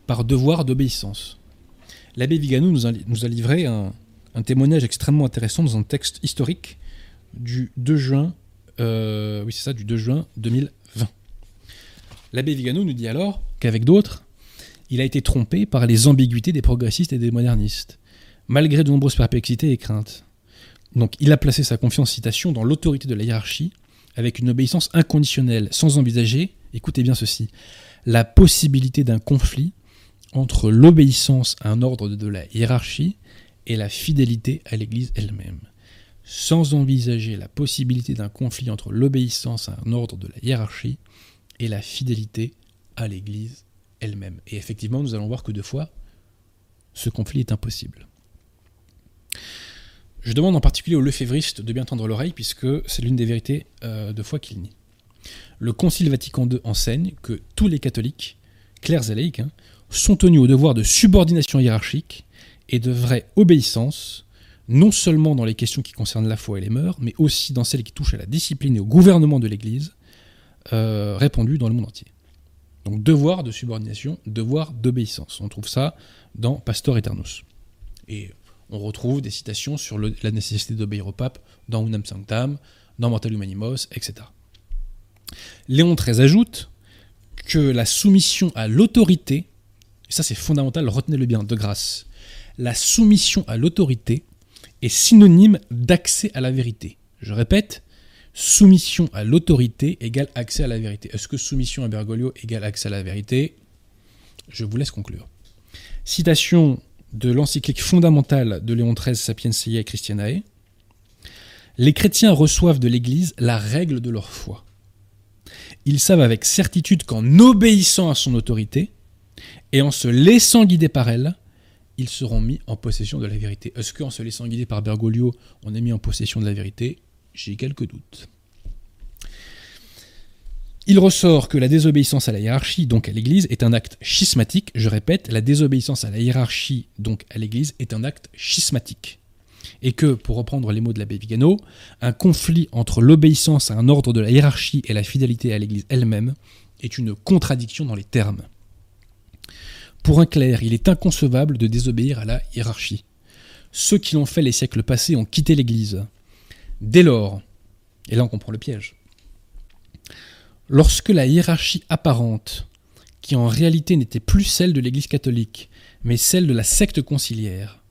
par devoir d'obéissance. L'abbé Viganou nous a, livré un, témoignage extrêmement intéressant dans un texte historique du 2 juin, euh, oui ça, du 2 juin 2020. L'abbé Viganou nous dit alors qu'avec d'autres, il a été trompé par les ambiguïtés des progressistes et des modernistes, malgré de nombreuses perplexités et craintes. Donc il a placé sa confiance, citation, dans l'autorité de la hiérarchie, avec une obéissance inconditionnelle, sans envisager, écoutez bien ceci, la possibilité d'un conflit entre l'obéissance à un ordre de la hiérarchie et la fidélité à l'Église elle-même. Sans envisager la possibilité d'un conflit entre l'obéissance à un ordre de la hiérarchie et la fidélité à l'Église elle-même. Et effectivement, nous allons voir que deux fois, ce conflit est impossible. Je demande en particulier aux lefévristes de bien tendre l'oreille, puisque c'est l'une des vérités euh, de foi qu'ils nient. Le Concile Vatican II enseigne que tous les catholiques, clercs et laïcs, hein, sont tenus au devoir de subordination hiérarchique et de vraie obéissance, non seulement dans les questions qui concernent la foi et les mœurs, mais aussi dans celles qui touchent à la discipline et au gouvernement de l'Église, euh, dans le monde entier. Donc devoir de subordination, devoir d'obéissance. On trouve ça dans Pastor Eternus. Et on retrouve des citations sur la nécessité d'obéir au pape dans Unam Sanctam, dans Mortalum Animos, etc. Léon XIII ajoute que la soumission à l'autorité, et ça c'est fondamental, retenez-le bien, de grâce, la soumission à l'autorité est synonyme d'accès à la vérité. Je répète, soumission à l'autorité égale accès à la vérité. Est-ce que soumission à Bergoglio égale accès à la vérité? Je vous laisse conclure. Citation de l'encyclique fondamentale de Léon XIII Sapientiae Christianae. Les chrétiens reçoivent de l'Église la règle de leur foi. Ils savent avec certitude qu'en obéissant à son autorité et en se laissant guider par elle, ils seront mis en possession de la vérité. Est-ce qu'en se laissant guider par Bergoglio, on est mis en possession de la vérité? J'ai quelques doutes. Il ressort que la désobéissance à la hiérarchie, donc à l'Église, est un acte schismatique. Je répète, la désobéissance à la hiérarchie, donc à l'Église, est un acte schismatique. Et que, pour reprendre les mots de l'abbé Vigano, un conflit entre l'obéissance à un ordre de la hiérarchie et la fidélité à l'Église elle-même est une contradiction dans les termes. Pour un clerc, il est inconcevable de désobéir à la hiérarchie. Ceux qui l'ont fait les siècles passés ont quitté l'Église. Dès lors, et là on comprend le piège, lorsque la hiérarchie apparente, qui en réalité n'était plus celle de l'Église catholique, mais celle de la secte conciliaire,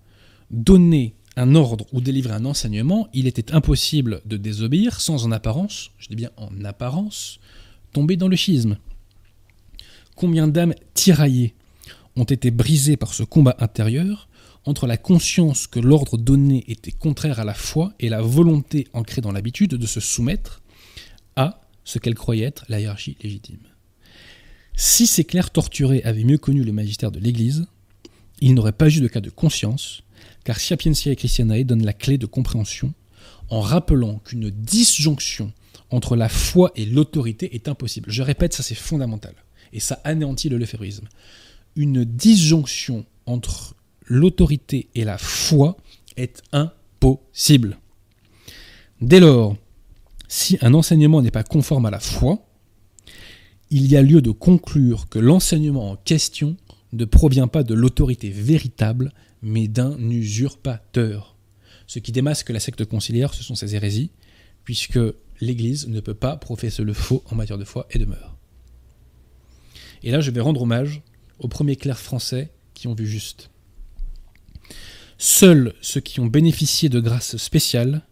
donnait un ordre ou délivrait un enseignement, il était impossible de désobéir sans en apparence, je dis bien en apparence, tomber dans le schisme. Combien d'âmes tiraillées ont été brisés par ce combat intérieur entre la conscience que l'ordre donné était contraire à la foi et la volonté ancrée dans l'habitude de se soumettre à ce qu'elle croyait être la hiérarchie légitime. Si ces clercs torturés avaient mieux connu le magistère de l'Église, il n'aurait pas eu de cas de conscience, car Sapientia et Christianae donnent la clé de compréhension en rappelant qu'une disjonction entre la foi et l'autorité est impossible. Je répète, ça c'est fondamental. Et ça anéantit le lefévrisme une disjonction entre l'autorité et la foi est impossible. Dès lors, si un enseignement n'est pas conforme à la foi, il y a lieu de conclure que l'enseignement en question ne provient pas de l'autorité véritable, mais d'un usurpateur. Ce qui démasque la secte conciliaire, ce sont ces hérésies, puisque l'Église ne peut pas professer le faux en matière de foi et de mœurs. Et là, je vais rendre hommage aux premiers clercs français qui ont vu juste. Seuls ceux qui ont bénéficié de grâces spéciales,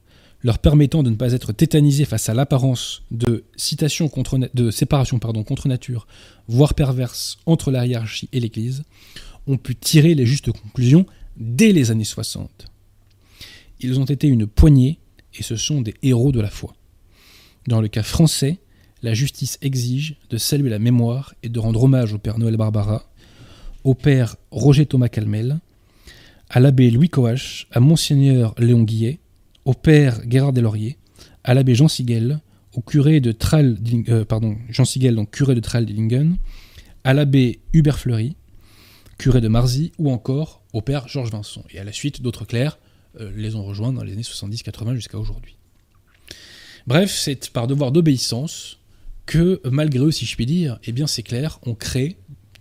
leur permettant de ne pas être tétanisés face à l'apparence de, séparation pardon, contre nature, voire perverse, entre la hiérarchie et l'Église, ont pu tirer les justes conclusions dès les années 60. Ils ont été une poignée et ce sont des héros de la foi. Dans le cas français, la justice exige de saluer la mémoire et de rendre hommage au Père Noël Barbara, au père Roger Thomas Calmel, à l'abbé Louis Coache, à Monseigneur Léon Guillet, au père Gérard Deslauriers, à l'abbé Jean Siguel, au curé de Tral, euh, Jean donc curé de Tral-Dillingen, à l'abbé Hubert Fleury, curé de Marzy, ou encore au père Georges Vincent. Et à la suite, d'autres clercs euh, les ont rejoints dans les années 70-80 jusqu'à aujourd'hui. Bref, c'est par devoir d'obéissance que, malgré eux, si je puis dire, eh bien, ces clercs ont créé,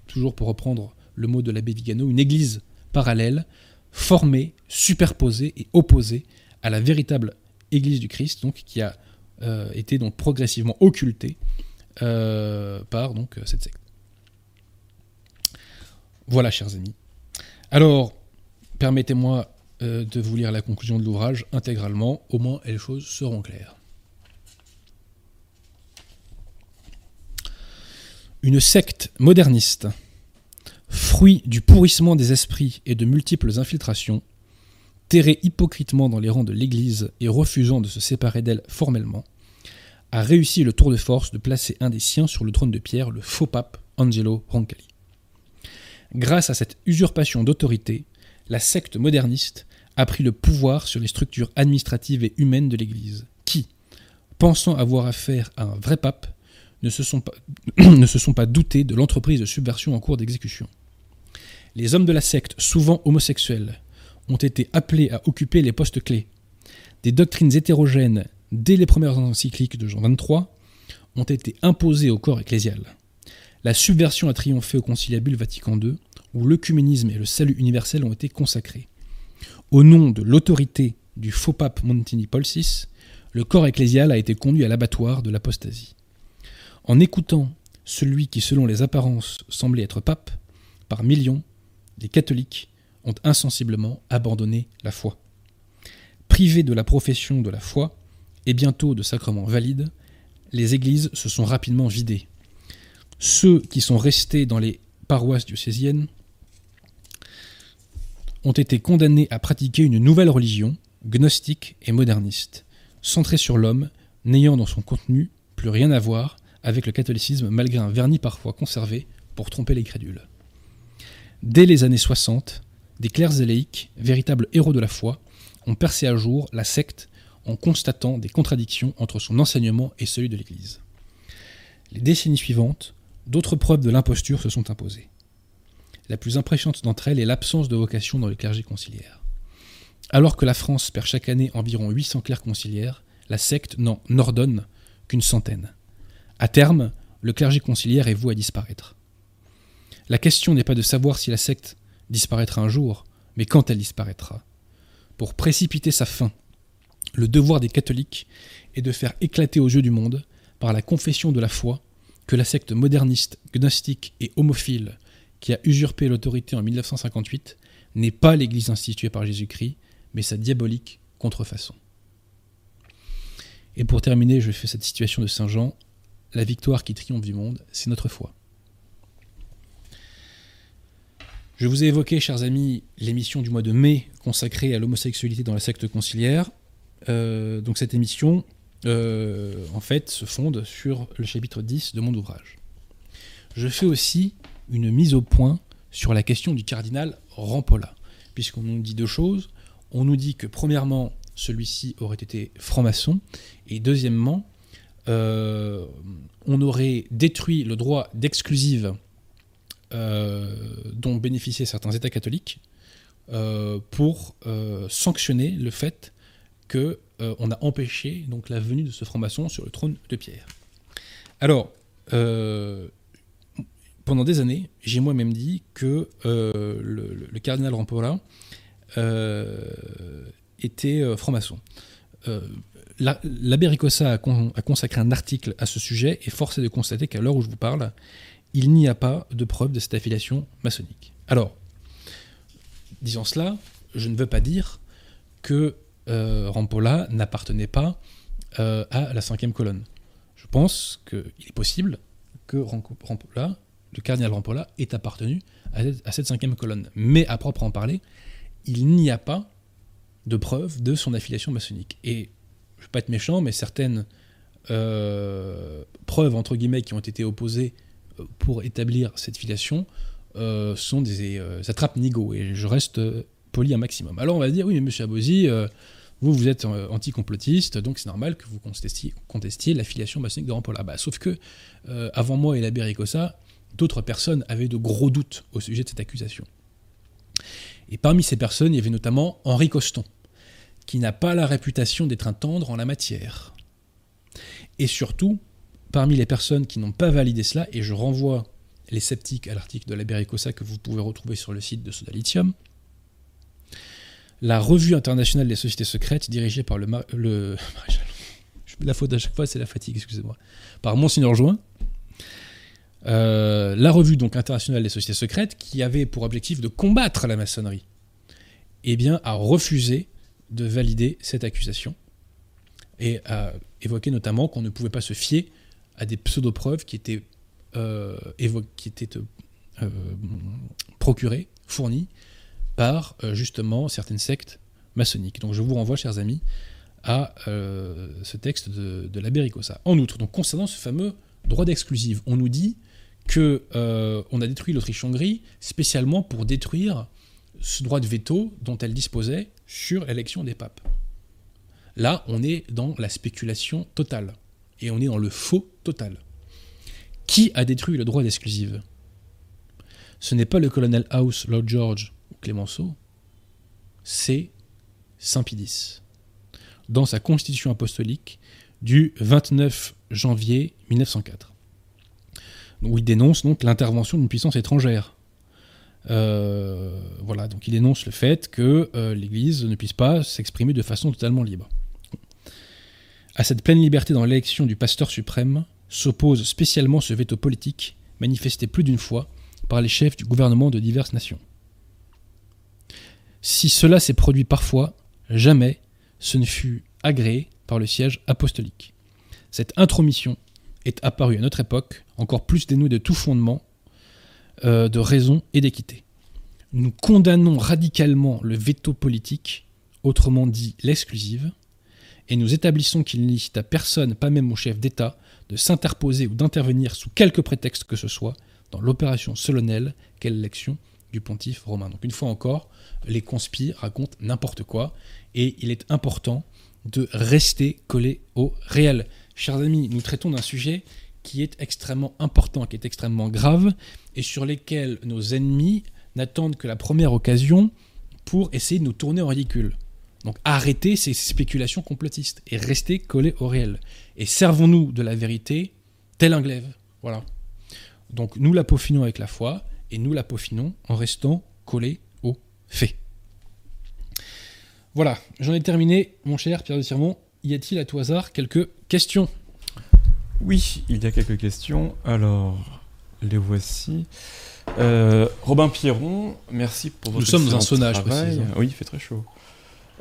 toujours pour reprendre le mot de l'abbé Vigano, une église parallèle, formée, superposée et opposée à la véritable église du Christ, qui a euh, été donc progressivement occultée euh, par donc cette secte. Voilà, chers amis. Alors, permettez-moi euh, de vous lire la conclusion de l'ouvrage intégralement, au moins les choses seront claires. Une secte moderniste fruit du pourrissement des esprits et de multiples infiltrations, terré hypocritement dans les rangs de l'Église et refusant de se séparer d'elle formellement, a réussi le tour de force de placer un des siens sur le trône de pierre, le faux pape Angelo Roncalli. Grâce à cette usurpation d'autorité, la secte moderniste a pris le pouvoir sur les structures administratives et humaines de l'Église, qui, pensant avoir affaire à un vrai pape, ne se sont pas, (clears throat) ne se sont pas doutés de l'entreprise de subversion en cours d'exécution. Les hommes de la secte, souvent homosexuels, ont été appelés à occuper les postes clés. Des doctrines hétérogènes, dès les premières encycliques de Jean XXIII, ont été imposées au corps ecclésial. La subversion a triomphé au conciliabule Vatican II, où l'œcuménisme et le salut universel ont été consacrés. Au nom de l'autorité du faux pape Montini Paul VI, le corps ecclésial a été conduit à l'abattoir de l'apostasie. En écoutant celui qui, selon les apparences, semblait être pape, par millions, les catholiques ont insensiblement abandonné la foi. Privés de la profession de la foi, et bientôt de sacrements valides, les églises se sont rapidement vidées. Ceux qui sont restés dans les paroisses diocésiennes ont été condamnés à pratiquer une nouvelle religion, gnostique et moderniste, centrée sur l'homme, n'ayant dans son contenu plus rien à voir avec le catholicisme malgré un vernis parfois conservé pour tromper les crédules. Dès les années 60, des clercs et véritables héros de la foi, ont percé à jour la secte en constatant des contradictions entre son enseignement et celui de l'Église. Les décennies suivantes, d'autres preuves de l'imposture se sont imposées. La plus impressionnante d'entre elles est l'absence de vocation dans le clergé conciliaire. Alors que la France perd chaque année environ 800 clercs conciliaires, la secte n'en ordonne qu'une centaine. À terme, le clergé conciliaire est voué à disparaître. La question n'est pas de savoir si la secte disparaîtra un jour, mais quand elle disparaîtra. Pour précipiter sa fin, le devoir des catholiques est de faire éclater aux yeux du monde, par la confession de la foi, que la secte moderniste, gnostique et homophile qui a usurpé l'autorité en 1958 n'est pas l'Église instituée par Jésus-Christ, mais sa diabolique contrefaçon. Et pour terminer, je fais cette situation de Saint Jean, la victoire qui triomphe du monde, c'est notre foi. Je vous ai évoqué, chers amis, l'émission du mois de mai consacrée à l'homosexualité dans la secte conciliaire. Euh, donc cette émission, euh, en fait, se fonde sur le chapitre 10 de mon ouvrage. Je fais aussi une mise au point sur la question du cardinal Rampolla, puisqu'on nous dit deux choses. On nous dit que, premièrement, celui-ci aurait été franc-maçon, et deuxièmement, euh, on aurait détruit le droit d'exclusive dont bénéficiaient certains États catholiques euh, pour euh, sanctionner le fait que on a empêché donc la venue de ce franc-maçon sur le trône de Pierre. Alors, pendant des années, j'ai moi-même dit que le, cardinal Rampolla était franc-maçon. L'abbé Ricossa a, consacré un article à ce sujet et force est de constater qu'à l'heure où je vous parle, il n'y a pas de preuve de cette affiliation maçonnique. Alors, disant cela, je ne veux pas dire que euh, Rampolla n'appartenait pas euh, à la cinquième colonne. Je pense qu'il est possible que Rampolla, le cardinal Rampolla, ait appartenu à cette cinquième colonne. Mais à proprement parler, il n'y a pas de preuve de son affiliation maçonnique. Et je ne veux pas être méchant, mais certaines euh, preuves, entre guillemets, qui ont été opposées pour établir cette filiation euh, sont des euh, attrapes nigo et je reste euh, poli un maximum. Alors on va dire oui mais monsieur Abosi, vous vous êtes anti-complotiste donc c'est normal que vous contestiez, contestiez l'affiliation maçonnique de Rampolla. Bah, sauf que avant moi et l'abbé Ricossa, d'autres personnes avaient de gros doutes au sujet de cette accusation. Et parmi ces personnes, il y avait notamment Henri Coston, qui n'a pas la réputation d'être un tendre en la matière. Et surtout, parmi les personnes qui n'ont pas validé cela, et je renvoie les sceptiques à l'article de la Bericosa que vous pouvez retrouver sur le site de Soda Lithium, la revue internationale des sociétés secrètes, dirigée par le, le (laughs) la faute à chaque fois, c'est la fatigue, excusez-moi, par Monseigneur Join, euh, la revue donc internationale des sociétés secrètes, qui avait pour objectif de combattre la maçonnerie, eh bien, a refusé de valider cette accusation et a évoqué notamment qu'on ne pouvait pas se fier à des pseudo-preuves qui étaient, euh, qui étaient euh, procurées, fournies par euh, justement certaines sectes maçonniques. Donc je vous renvoie, chers amis, à ce texte de, de l'abbé. En outre, concernant ce fameux droit d'exclusive, on nous dit que on a détruit l'Autriche-Hongrie spécialement pour détruire ce droit de veto dont elle disposait sur l'élection des papes. Là, on est dans la spéculation totale. Et on est dans le faux total. Qui a détruit le droit d'exclusive? Ce n'est pas le colonel House, Lord George ou Clémenceau, c'est Saint Pidis, dans sa constitution apostolique du 29 janvier 1904, où il dénonce donc l'intervention d'une puissance étrangère. Euh, voilà, donc il dénonce le fait que euh, l'Église ne puisse pas s'exprimer de façon totalement libre. À cette pleine liberté dans l'élection du pasteur suprême s'oppose spécialement ce veto politique manifesté plus d'une fois par les chefs du gouvernement de diverses nations. Si cela s'est produit parfois, jamais ce ne fut agréé par le siège apostolique. Cette intromission est apparue à notre époque encore plus dénouée de tout fondement, euh, de raison et d'équité. Nous condamnons radicalement le veto politique, autrement dit l'exclusive, et nous établissons qu'il n'est à personne, pas même au chef d'État, de s'interposer ou d'intervenir sous quelque prétexte que ce soit dans l'opération solennelle qu'est l'élection du pontife romain. Donc une fois encore, les conspires racontent n'importe quoi, et il est important de rester collé au réel. Chers amis, nous traitons d'un sujet qui est extrêmement important, qui est extrêmement grave, et sur lesquels nos ennemis n'attendent que la première occasion pour essayer de nous tourner en ridicule. Donc arrêtez ces spéculations complotistes et restez collés au réel. Et servons-nous de la vérité tel un glaive. Voilà. Donc nous la peaufinons avec la foi et nous la peaufinons en restant collés aux faits. Voilà, j'en ai terminé, mon cher Pierre de Sirmont. Y a-t-il à tout hasard quelques questions? Oui, il y a quelques questions. Alors, les voici. Euh, Robin Pierron, merci pour votre Nous sommes dans un hein. Oui, il fait très chaud.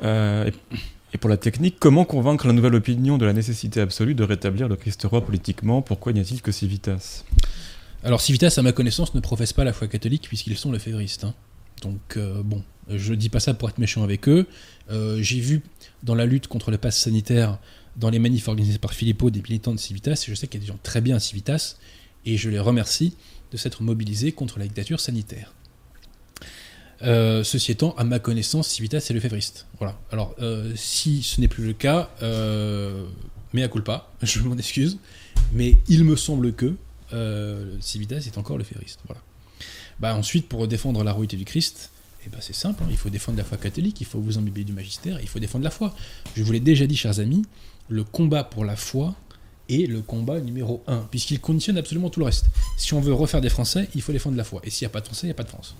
Euh, et, pour la technique, comment convaincre la nouvelle opinion de la nécessité absolue de rétablir le Christ roi politiquement? Pourquoi n'y a-t-il que Civitas? Alors Civitas, à ma connaissance, ne professe pas la foi catholique puisqu'ils sont lefévristes. hein. Donc euh, bon, je dis pas ça pour être méchant avec eux. Euh, J'ai vu dans la lutte contre le pass sanitaire, dans les manifs organisés par Philippot, des militants de Civitas, et je sais qu'il y a des gens très bien à Civitas, et je les remercie de s'être mobilisés contre la dictature sanitaire. Euh, ceci étant, à ma connaissance, Civitas c'est lefévriste. Voilà. Alors, euh, si ce n'est plus le cas, euh, mea culpa, (laughs) je m'en excuse, mais il me semble que euh, Civitas est encore lefévriste. Voilà. Bah, ensuite, pour défendre la royauté du Christ, eh ben, c'est simple, hein, il faut défendre la foi catholique, il faut vous imbiber du magistère, il faut défendre la foi. Je vous l'ai déjà dit, chers amis, le combat pour la foi est le combat numéro un, puisqu'il conditionne absolument tout le reste. Si on veut refaire des Français, il faut défendre la foi. Et s'il n'y a pas de Français, il n'y a pas de France.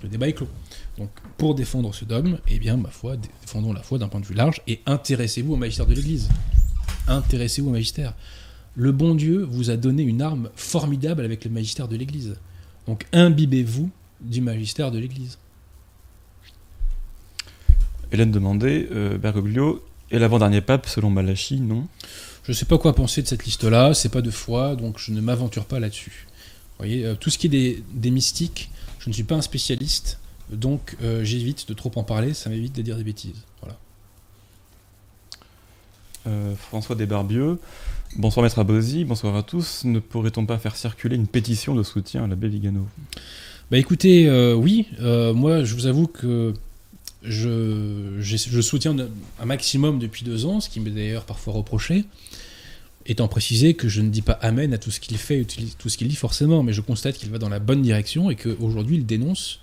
Donc le débat est clos. Donc pour défendre ce dogme, eh bien, ma foi, défendons la foi d'un point de vue large et intéressez-vous au magistère de l'Église. Intéressez-vous au magistère. Le bon Dieu vous a donné une arme formidable avec le magistère de l'Église. Donc imbibez-vous du magistère de l'Église. Hélène demandait, euh, Bergoglio est l'avant-dernier pape selon Malachi, non? Je ne sais pas quoi penser de cette liste-là, c'est pas de foi, donc je ne m'aventure pas là-dessus. Vous voyez, euh, tout ce qui est des, des mystiques, je ne suis pas un spécialiste, donc euh, j'évite de trop en parler, ça m'évite de dire des bêtises. Voilà. Euh, François Desbarbieux, bonsoir Maître Abosi, bonsoir à tous. Ne pourrait-on pas faire circuler une pétition de soutien à l'abbé Vigano? Bah écoutez, euh, oui, moi je vous avoue que je, je soutiens un maximum depuis deux ans, ce qui m'est d'ailleurs parfois reproché, étant précisé que je ne dis pas amen à tout ce qu'il fait, ou tout ce qu'il dit forcément, mais je constate qu'il va dans la bonne direction et qu'aujourd'hui il dénonce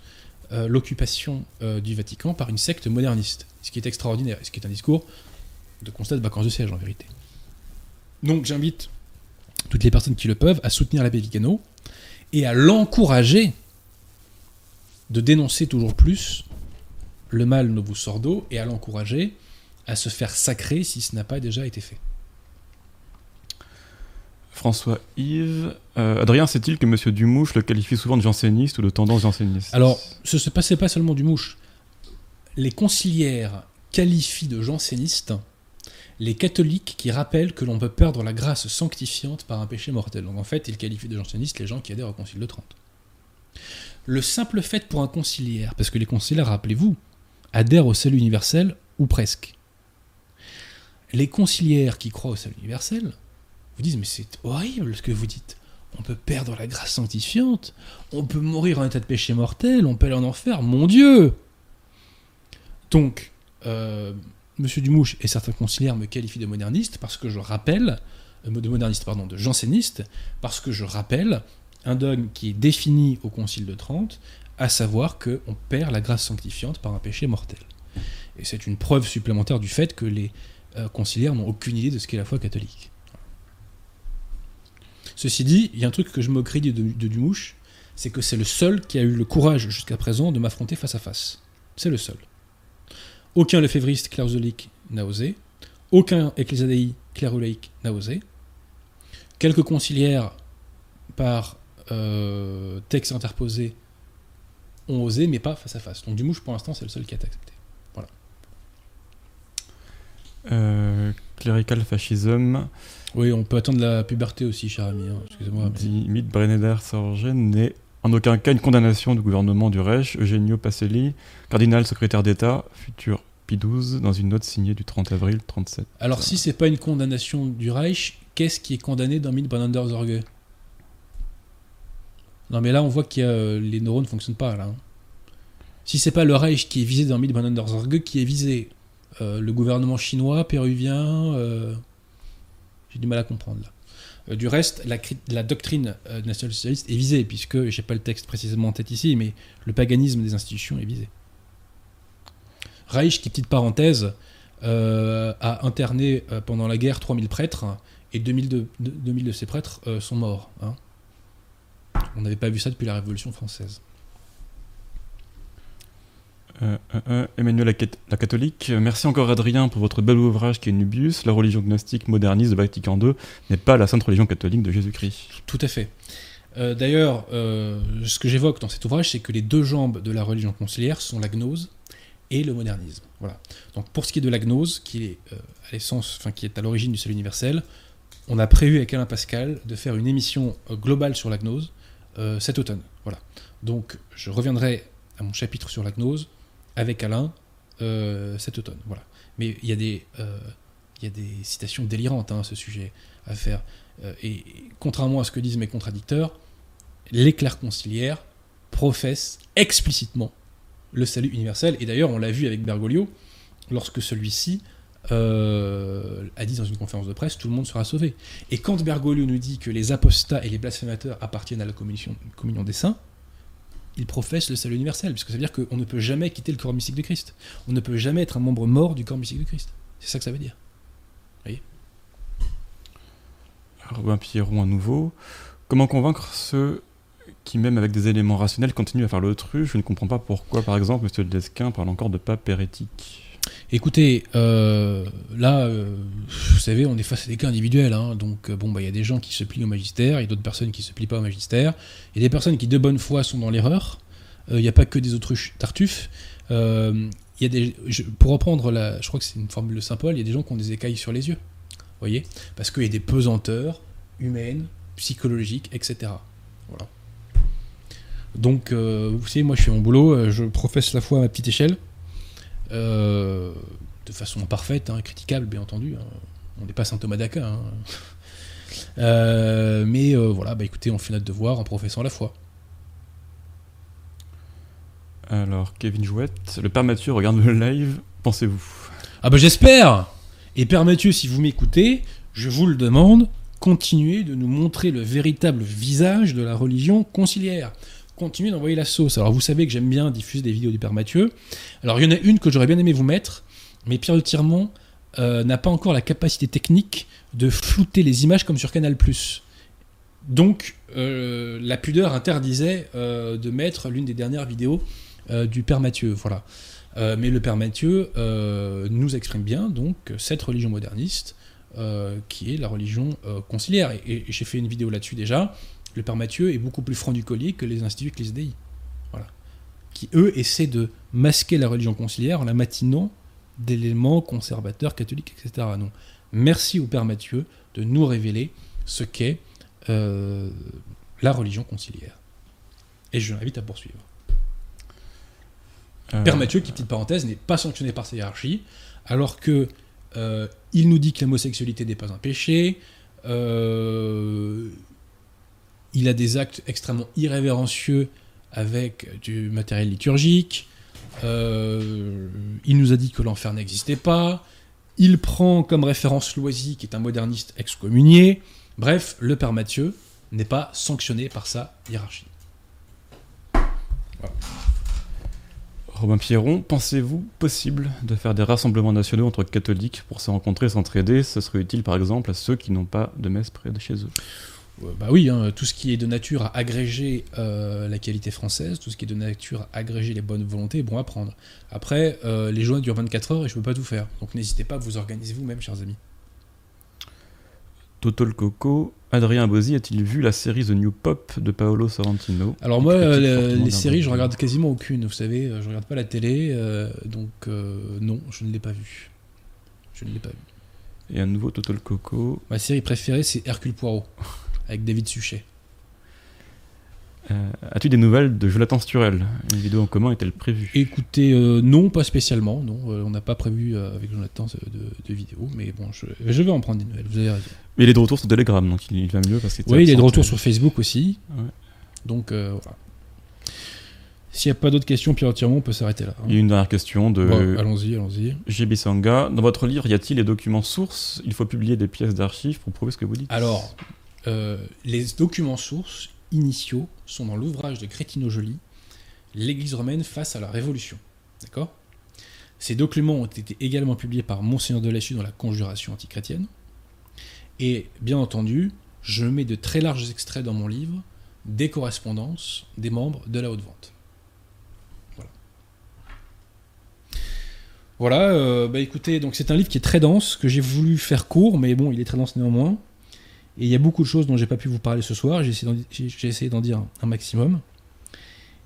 euh, l'occupation euh, du Vatican par une secte moderniste, ce qui est extraordinaire, ce qui est un discours de constat de vacances de siège en vérité. Donc j'invite toutes les personnes qui le peuvent à soutenir l'abbé Vigano et à l'encourager de dénoncer toujours plus le mal Novus Sordo et à l'encourager à se faire sacrer si ce n'a pas déjà été fait. François Yves, euh, Adrien sait-il que Monsieur Dumouche le qualifie souvent de janséniste ou de tendance janséniste? Alors, ce se passait pas seulement du mouche. Les conciliaires qualifient de jansénistes les catholiques qui rappellent que l'on peut perdre la grâce sanctifiante par un péché mortel. Donc en fait, ils qualifient de jansénistes les gens qui adhèrent au concile de Trente. Le simple fait pour un conciliaire, parce que les conciliaires, rappelez-vous, adhèrent au salut universel ou presque. Les conciliaires qui croient au salut universel vous disent mais c'est horrible ce que vous dites. On peut perdre la grâce sanctifiante, on peut mourir en état de péché mortel, on peut aller en enfer, mon Dieu Donc, euh, Monsieur Dumouche et certains conciliaires me qualifient de moderniste parce que je rappelle, euh, de moderniste, pardon, de janséniste, parce que je rappelle un dogme qui est défini au Concile de Trente, à savoir qu'on perd la grâce sanctifiante par un péché mortel. Et c'est une preuve supplémentaire du fait que les euh, conciliaires n'ont aucune idée de ce qu'est la foi catholique. Ceci dit, il y a un truc que je me de, Dumouche, c'est que c'est le seul qui a eu le courage jusqu'à présent de m'affronter face à face. C'est le seul. Aucun lefévriste clausolique n'a osé. Aucun ecclésiadei clérolaïque n'a osé. Quelques conciliaires par euh, texte interposé ont osé, mais pas face à face. Donc Dumouche, pour l'instant, c'est le seul qui a accepté. Voilà. Euh, clerical fascism, Oui, on peut attendre la puberté aussi, cher ami. hein. Excusez-moi. Mythe Breneder Sorgen, n'est en aucun cas une condamnation du gouvernement du Reich. Eugenio Pacelli, cardinal secrétaire d'État, futur Pie XII, dans une note signée du 30 avril 37. Alors, si c'est pas une condamnation du Reich, qu'est-ce qui est condamné dans Mitbrandender Sorge Non, mais là, on voit que les neurones ne fonctionnent pas, là. hein. Si c'est pas le Reich qui est visé dans Mitbrandender Sorge, qui est visé? Euh, Le gouvernement chinois, péruvien, euh, j'ai du mal à comprendre, là. Euh, du reste, la, doctrine euh, national-socialiste est visée, puisque, j'ai pas le texte précisément en tête ici, mais le paganisme des institutions est visé. Reich, qui, petite parenthèse, euh, a interné euh, pendant la guerre 3000 prêtres et 2000 de, de- 2000 de ces prêtres euh, sont morts. hein. On n'avait pas vu ça depuis la Révolution française. Euh, euh, euh, Emmanuel la, Cat- la catholique, merci encore Adrien pour votre bel ouvrage qui est Nubius. La religion gnostique moderniste de Vatican II n'est pas la sainte religion catholique de Jésus-Christ. Tout à fait. D'ailleurs, ce que j'évoque dans cet ouvrage, c'est que les deux jambes de la religion conciliaire sont la gnose et le modernisme. Voilà. Donc pour ce qui est de la gnose, qui est à l'essence, enfin qui est à l'origine du salut universel, on a prévu avec Alain Pascal de faire une émission globale sur la gnose cet automne. Voilà. Donc je reviendrai à mon chapitre sur la gnose avec Alain euh, cet automne. Voilà. Mais il y a des euh, y a des citations délirantes hein, à ce sujet à faire. Euh, et, contrairement à ce que disent mes contradicteurs, les clercs conciliaires professent explicitement le salut universel. Et d'ailleurs, on l'a vu avec Bergoglio, lorsque celui-ci a dit dans une conférence de presse, tout le monde sera sauvé. Et quand Bergoglio nous dit que les apostats et les blasphémateurs appartiennent à la communion des saints, il professe le salut universel, puisque ça veut dire qu'on ne peut jamais quitter le corps mystique de Christ. On ne peut jamais être un membre mort du corps mystique de Christ. C'est ça que ça veut dire. Robin Pierron à nouveau. Comment convaincre ceux qui, même avec des éléments rationnels, continuent à faire l'autruche? Je ne comprends pas pourquoi, par exemple, M. Desquin parle encore de pape hérétique. Écoutez, euh, là, euh, vous savez, on est face à des cas individuels. hein. donc, euh, bon, bah, il y a des gens qui se plient au magistère, il y a d'autres personnes qui se plient pas au magistère. Il y a des personnes qui, de bonne foi, sont dans l'erreur. Il n'y a pas que des autruches tartuffes. Y a des, pour reprendre, la, je crois que c'est une formule de Saint Paul, il y a des gens qui ont des écailles sur les yeux. Voyez Parce qu'il y a des pesanteurs humaines, psychologiques, etc. Voilà. Donc, vous savez, moi, je fais mon boulot, je professe la foi à ma petite échelle. Euh, de façon imparfaite, hein, critiquable bien entendu. hein. On n'est pas saint Thomas d'Aquin. hein. (laughs) Euh, mais euh, voilà, bah écoutez, on fait notre devoir en professant la foi. Alors, Kevin Jouette, le père Mathieu regarde le live, pensez-vous? Ah bah j'espère Et Père Mathieu, si vous m'écoutez, je vous le demande, continuez de nous montrer le véritable visage de la religion conciliaire. Continuez d'envoyer la sauce. Alors vous savez que j'aime bien diffuser des vidéos du Père Mathieu. Alors il y en a une que j'aurais bien aimé vous mettre, mais Pierre de Tiremont euh, n'a pas encore la capacité technique de flouter les images comme sur Canal+. Donc euh, la pudeur interdisait euh, de mettre l'une des dernières vidéos du Père Mathieu. Voilà. Mais le Père Mathieu nous exprime bien donc cette religion moderniste qui est la religion conciliaire. Et j'ai fait une vidéo là-dessus déjà. Le Père Mathieu est beaucoup plus franc du collier que les instituts ecclésiastés. Voilà. Qui eux essaient de masquer la religion conciliaire en la matinant d'éléments conservateurs, catholiques, etc. Non. Merci au Père Mathieu de nous révéler ce qu'est euh, la religion conciliaire. Et je l'invite à poursuivre. Euh, Père Mathieu, qui petite parenthèse, n'est pas sanctionné par sa hiérarchie, alors que euh, il nous dit que l'homosexualité n'est pas un péché, euh, il a des actes extrêmement irrévérencieux avec du matériel liturgique. Euh, il nous a dit que l'enfer n'existait pas. Il prend comme référence Loisy, qui est un moderniste excommunié. Bref, le père Mathieu n'est pas sanctionné par sa hiérarchie. Robin Pierron, pensez-vous possible de faire des rassemblements nationaux entre catholiques pour se rencontrer s'entraider? Ce serait utile par exemple à ceux qui n'ont pas de messe près de chez eux. Euh, bah oui, hein, tout ce qui est de nature à agréger euh, la qualité française, tout ce qui est de nature à agréger les bonnes volontés est bon à prendre. Après, euh, les joints durent 24 heures et je ne peux pas tout faire. Donc n'hésitez pas à vous organiser vous-même, chers amis. Toto le Coco, Adrien Bozzi a-t-il vu la série The New Pop de Paolo Sorrentino? Alors moi, euh, les séries, je regarde quasiment aucune. Vous savez, je regarde pas la télé, donc non, je ne l'ai pas vu. Je ne l'ai pas vu. Et un nouveau Toto le Coco. Ma série préférée, c'est Hercule Poirot, avec David Suchet. Euh, As-tu des nouvelles de Jonathan Sturel? Une vidéo en commun est-elle prévue? Écoutez, euh, non, pas spécialement. Non, Euh, on n'a pas prévu avec Jonathan de, de vidéo, mais bon, je, je vais en prendre des nouvelles. Vous avez raison. Mais il est de retour sur Telegram, donc il, il va mieux parce était Oui, il est de retour sur Facebook aussi. Ouais. Donc voilà. S'il n'y a pas d'autres questions, Pierre Tirmont, on peut s'arrêter là. hein. Il y a une dernière question de Bon, allons-y, allons-y. JB Sanga. Dans votre livre, y a-t-il les documents sources? Il faut publier des pièces d'archives pour prouver ce que vous dites Alors, euh, les documents sources initiaux sont dans l'ouvrage de Crétino Joly, L'Église romaine face à la Révolution. D'accord? Ces documents ont été également publiés par Monseigneur de Lachu dans la Conjuration antichrétienne. Et bien entendu, je mets de très larges extraits dans mon livre des correspondances des membres de la haute vente. Voilà. Voilà, euh, bah écoutez, donc c'est un livre qui est très dense, que j'ai voulu faire court, mais bon, il est très dense néanmoins. Et il y a beaucoup de choses dont j'ai pas pu vous parler ce soir. J'ai essayé d'en, dire un, maximum.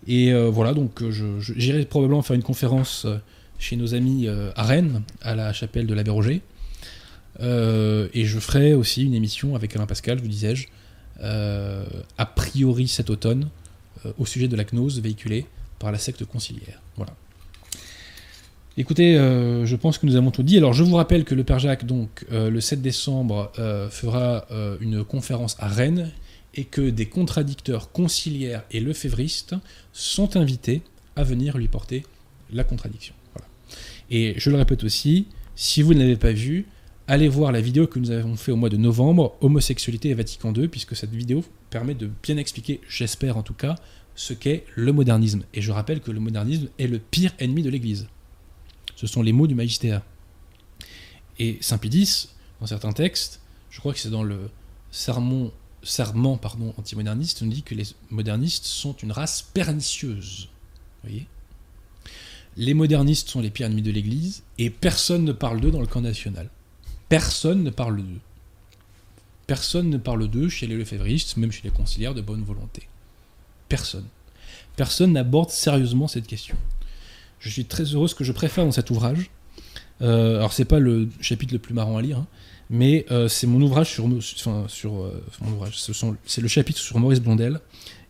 Et euh, voilà, donc euh, j'irai probablement faire une conférence euh, chez nos amis à Rennes, à la chapelle de l'abbé Roger. Et je ferai aussi une émission avec Alain Pascal, vous disais-je, a priori cet automne, au sujet de la gnose véhiculée par la secte conciliaire. Voilà. Écoutez, euh, je pense que nous avons tout dit. Alors, je vous rappelle que le Père Jacques, donc, euh, le 7 décembre, euh, fera une conférence à Rennes et que des contradicteurs conciliaires et lefévristes sont invités à venir lui porter la contradiction. Et je le répète aussi, si vous ne l'avez pas vu, allez voir la vidéo que nous avons fait au mois de novembre, Homosexualité et Vatican II, puisque cette vidéo permet de bien expliquer, j'espère en tout cas, ce qu'est le modernisme. Et je rappelle que le modernisme est le pire ennemi de l'Église. Ce sont les mots du magistère. Et Saint Pidis, dans certains textes, je crois que c'est dans le sermon, serment pardon, antimoderniste, on dit que les modernistes sont une race pernicieuse. Voyez? Les modernistes sont les pires ennemis de l'Église, et personne ne parle d'eux dans le camp national. Personne ne parle d'eux. Personne ne parle d'eux chez les lefévristes, même chez les conciliaires de bonne volonté. Personne. Personne n'aborde sérieusement cette question. Je suis très heureux ce que je préfère dans cet ouvrage. Euh, alors c'est pas le chapitre le plus marrant à lire, hein, mais euh, c'est mon ouvrage sur, enfin, sur euh, ouvrage. Ce le chapitre sur Maurice Blondel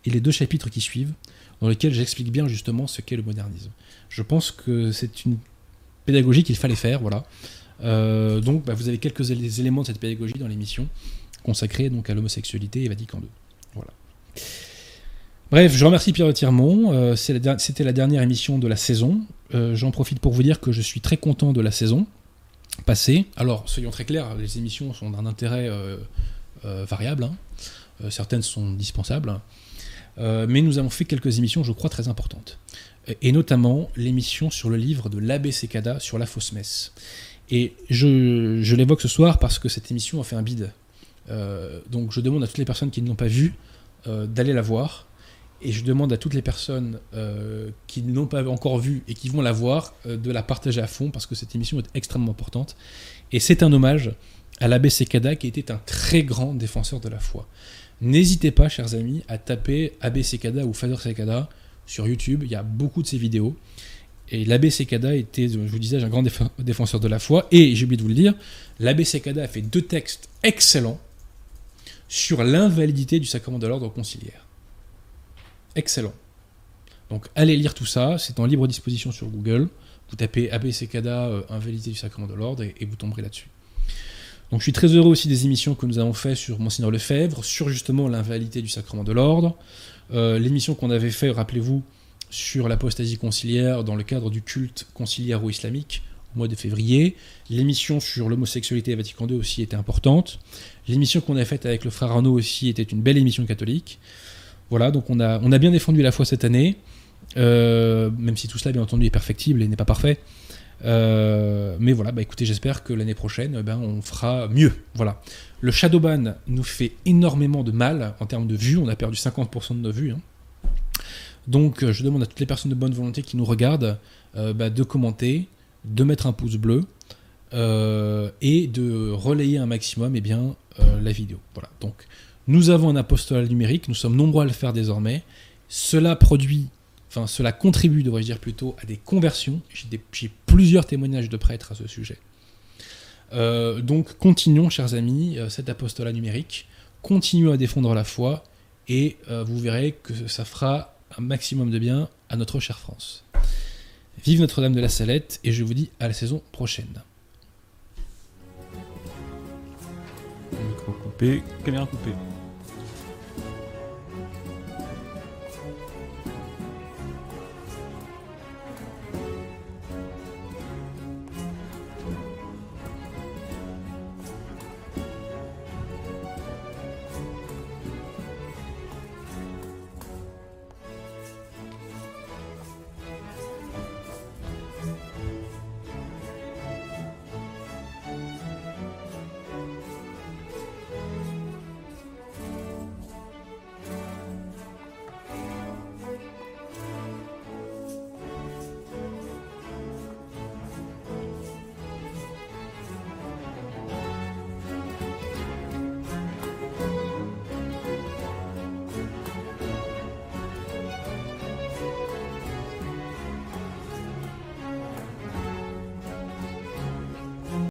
et les deux chapitres qui suivent, dans lesquels j'explique bien justement ce qu'est le modernisme. Je pense que c'est une pédagogie qu'il fallait faire, voilà. Euh, donc bah, vous avez quelques él- éléments de cette pédagogie dans l'émission consacrée donc à l'homosexualité et Vatican II. Voilà. Bref, je remercie Pierre de. Euh, C'était la dernière émission de la saison. Euh, J'en profite pour vous dire que je suis très content de la saison passée. Alors, soyons très clairs, les émissions sont d'un intérêt euh, variable. hein. Certaines sont dispensables. Mais nous avons fait quelques émissions, je crois, très importantes. Et- notamment l'émission sur le livre de l'abbé Secada sur la fausse messe. Et je, je l'évoque ce soir parce que cette émission a fait un bide. Donc je demande à toutes les personnes qui ne l'ont pas vue d'aller la voir. Et je demande à toutes les personnes euh, qui ne l'ont pas encore vue et qui vont la voir euh, de la partager à fond parce que cette émission est extrêmement importante. Et c'est un hommage à l'abbé Sekada qui était un très grand défenseur de la foi. N'hésitez pas, chers amis, à taper abbé Sekada ou Father Sekada sur YouTube. Il y a beaucoup de ces vidéos. Et l'abbé Sekada était, je vous disais, un grand déf- défenseur de la foi. Et j'ai oublié de vous le dire, l'abbé Sekada a fait deux textes excellents sur l'invalidité du sacrement de l'ordre conciliaire. Excellent. Donc allez lire tout ça, c'est en libre disposition sur Google. Vous tapez Sekada, euh, invalidité du sacrement de l'ordre, et, et vous tomberez là-dessus. Donc je suis très heureux aussi des émissions que nous avons fait sur Monseigneur Lefebvre, sur justement l'invalidité du sacrement de l'ordre. Euh, L'émission qu'on avait fait, rappelez-vous, sur l'apostasie conciliaire dans le cadre du culte conciliaire ou islamique au mois de février. L'émission sur l'homosexualité à Vatican II aussi était importante. L'émission qu'on a faite avec le frère Arnaud aussi était une belle émission catholique. Voilà, donc on a, bien défendu la foi cette année, euh, même si tout cela, bien entendu, est perfectible et n'est pas parfait. Euh, mais voilà, bah écoutez, j'espère que l'année prochaine, eh ben, on fera mieux. Voilà. Le Shadowban nous fait énormément de mal en termes de vues. On a perdu 50% de nos vues. hein. Donc, euh, je demande à toutes les personnes de bonne volonté qui nous regardent bah, de commenter, de mettre un pouce bleu et de relayer un maximum eh bien, la vidéo. Voilà. Donc, nous avons un apostolat numérique. Nous sommes nombreux à le faire désormais. Cela produit enfin cela contribue, devrais-je dire plutôt, à des conversions. J'ai plusieurs témoignages de prêtres à ce sujet. Euh, donc continuons, chers amis, euh, cet apostolat numérique. Continuons à défendre la foi et euh, vous verrez que ça fera un maximum de bien à notre chère France. Vive Notre-Dame de la Salette et je vous dis à la saison prochaine. Micro coupé, caméra coupée.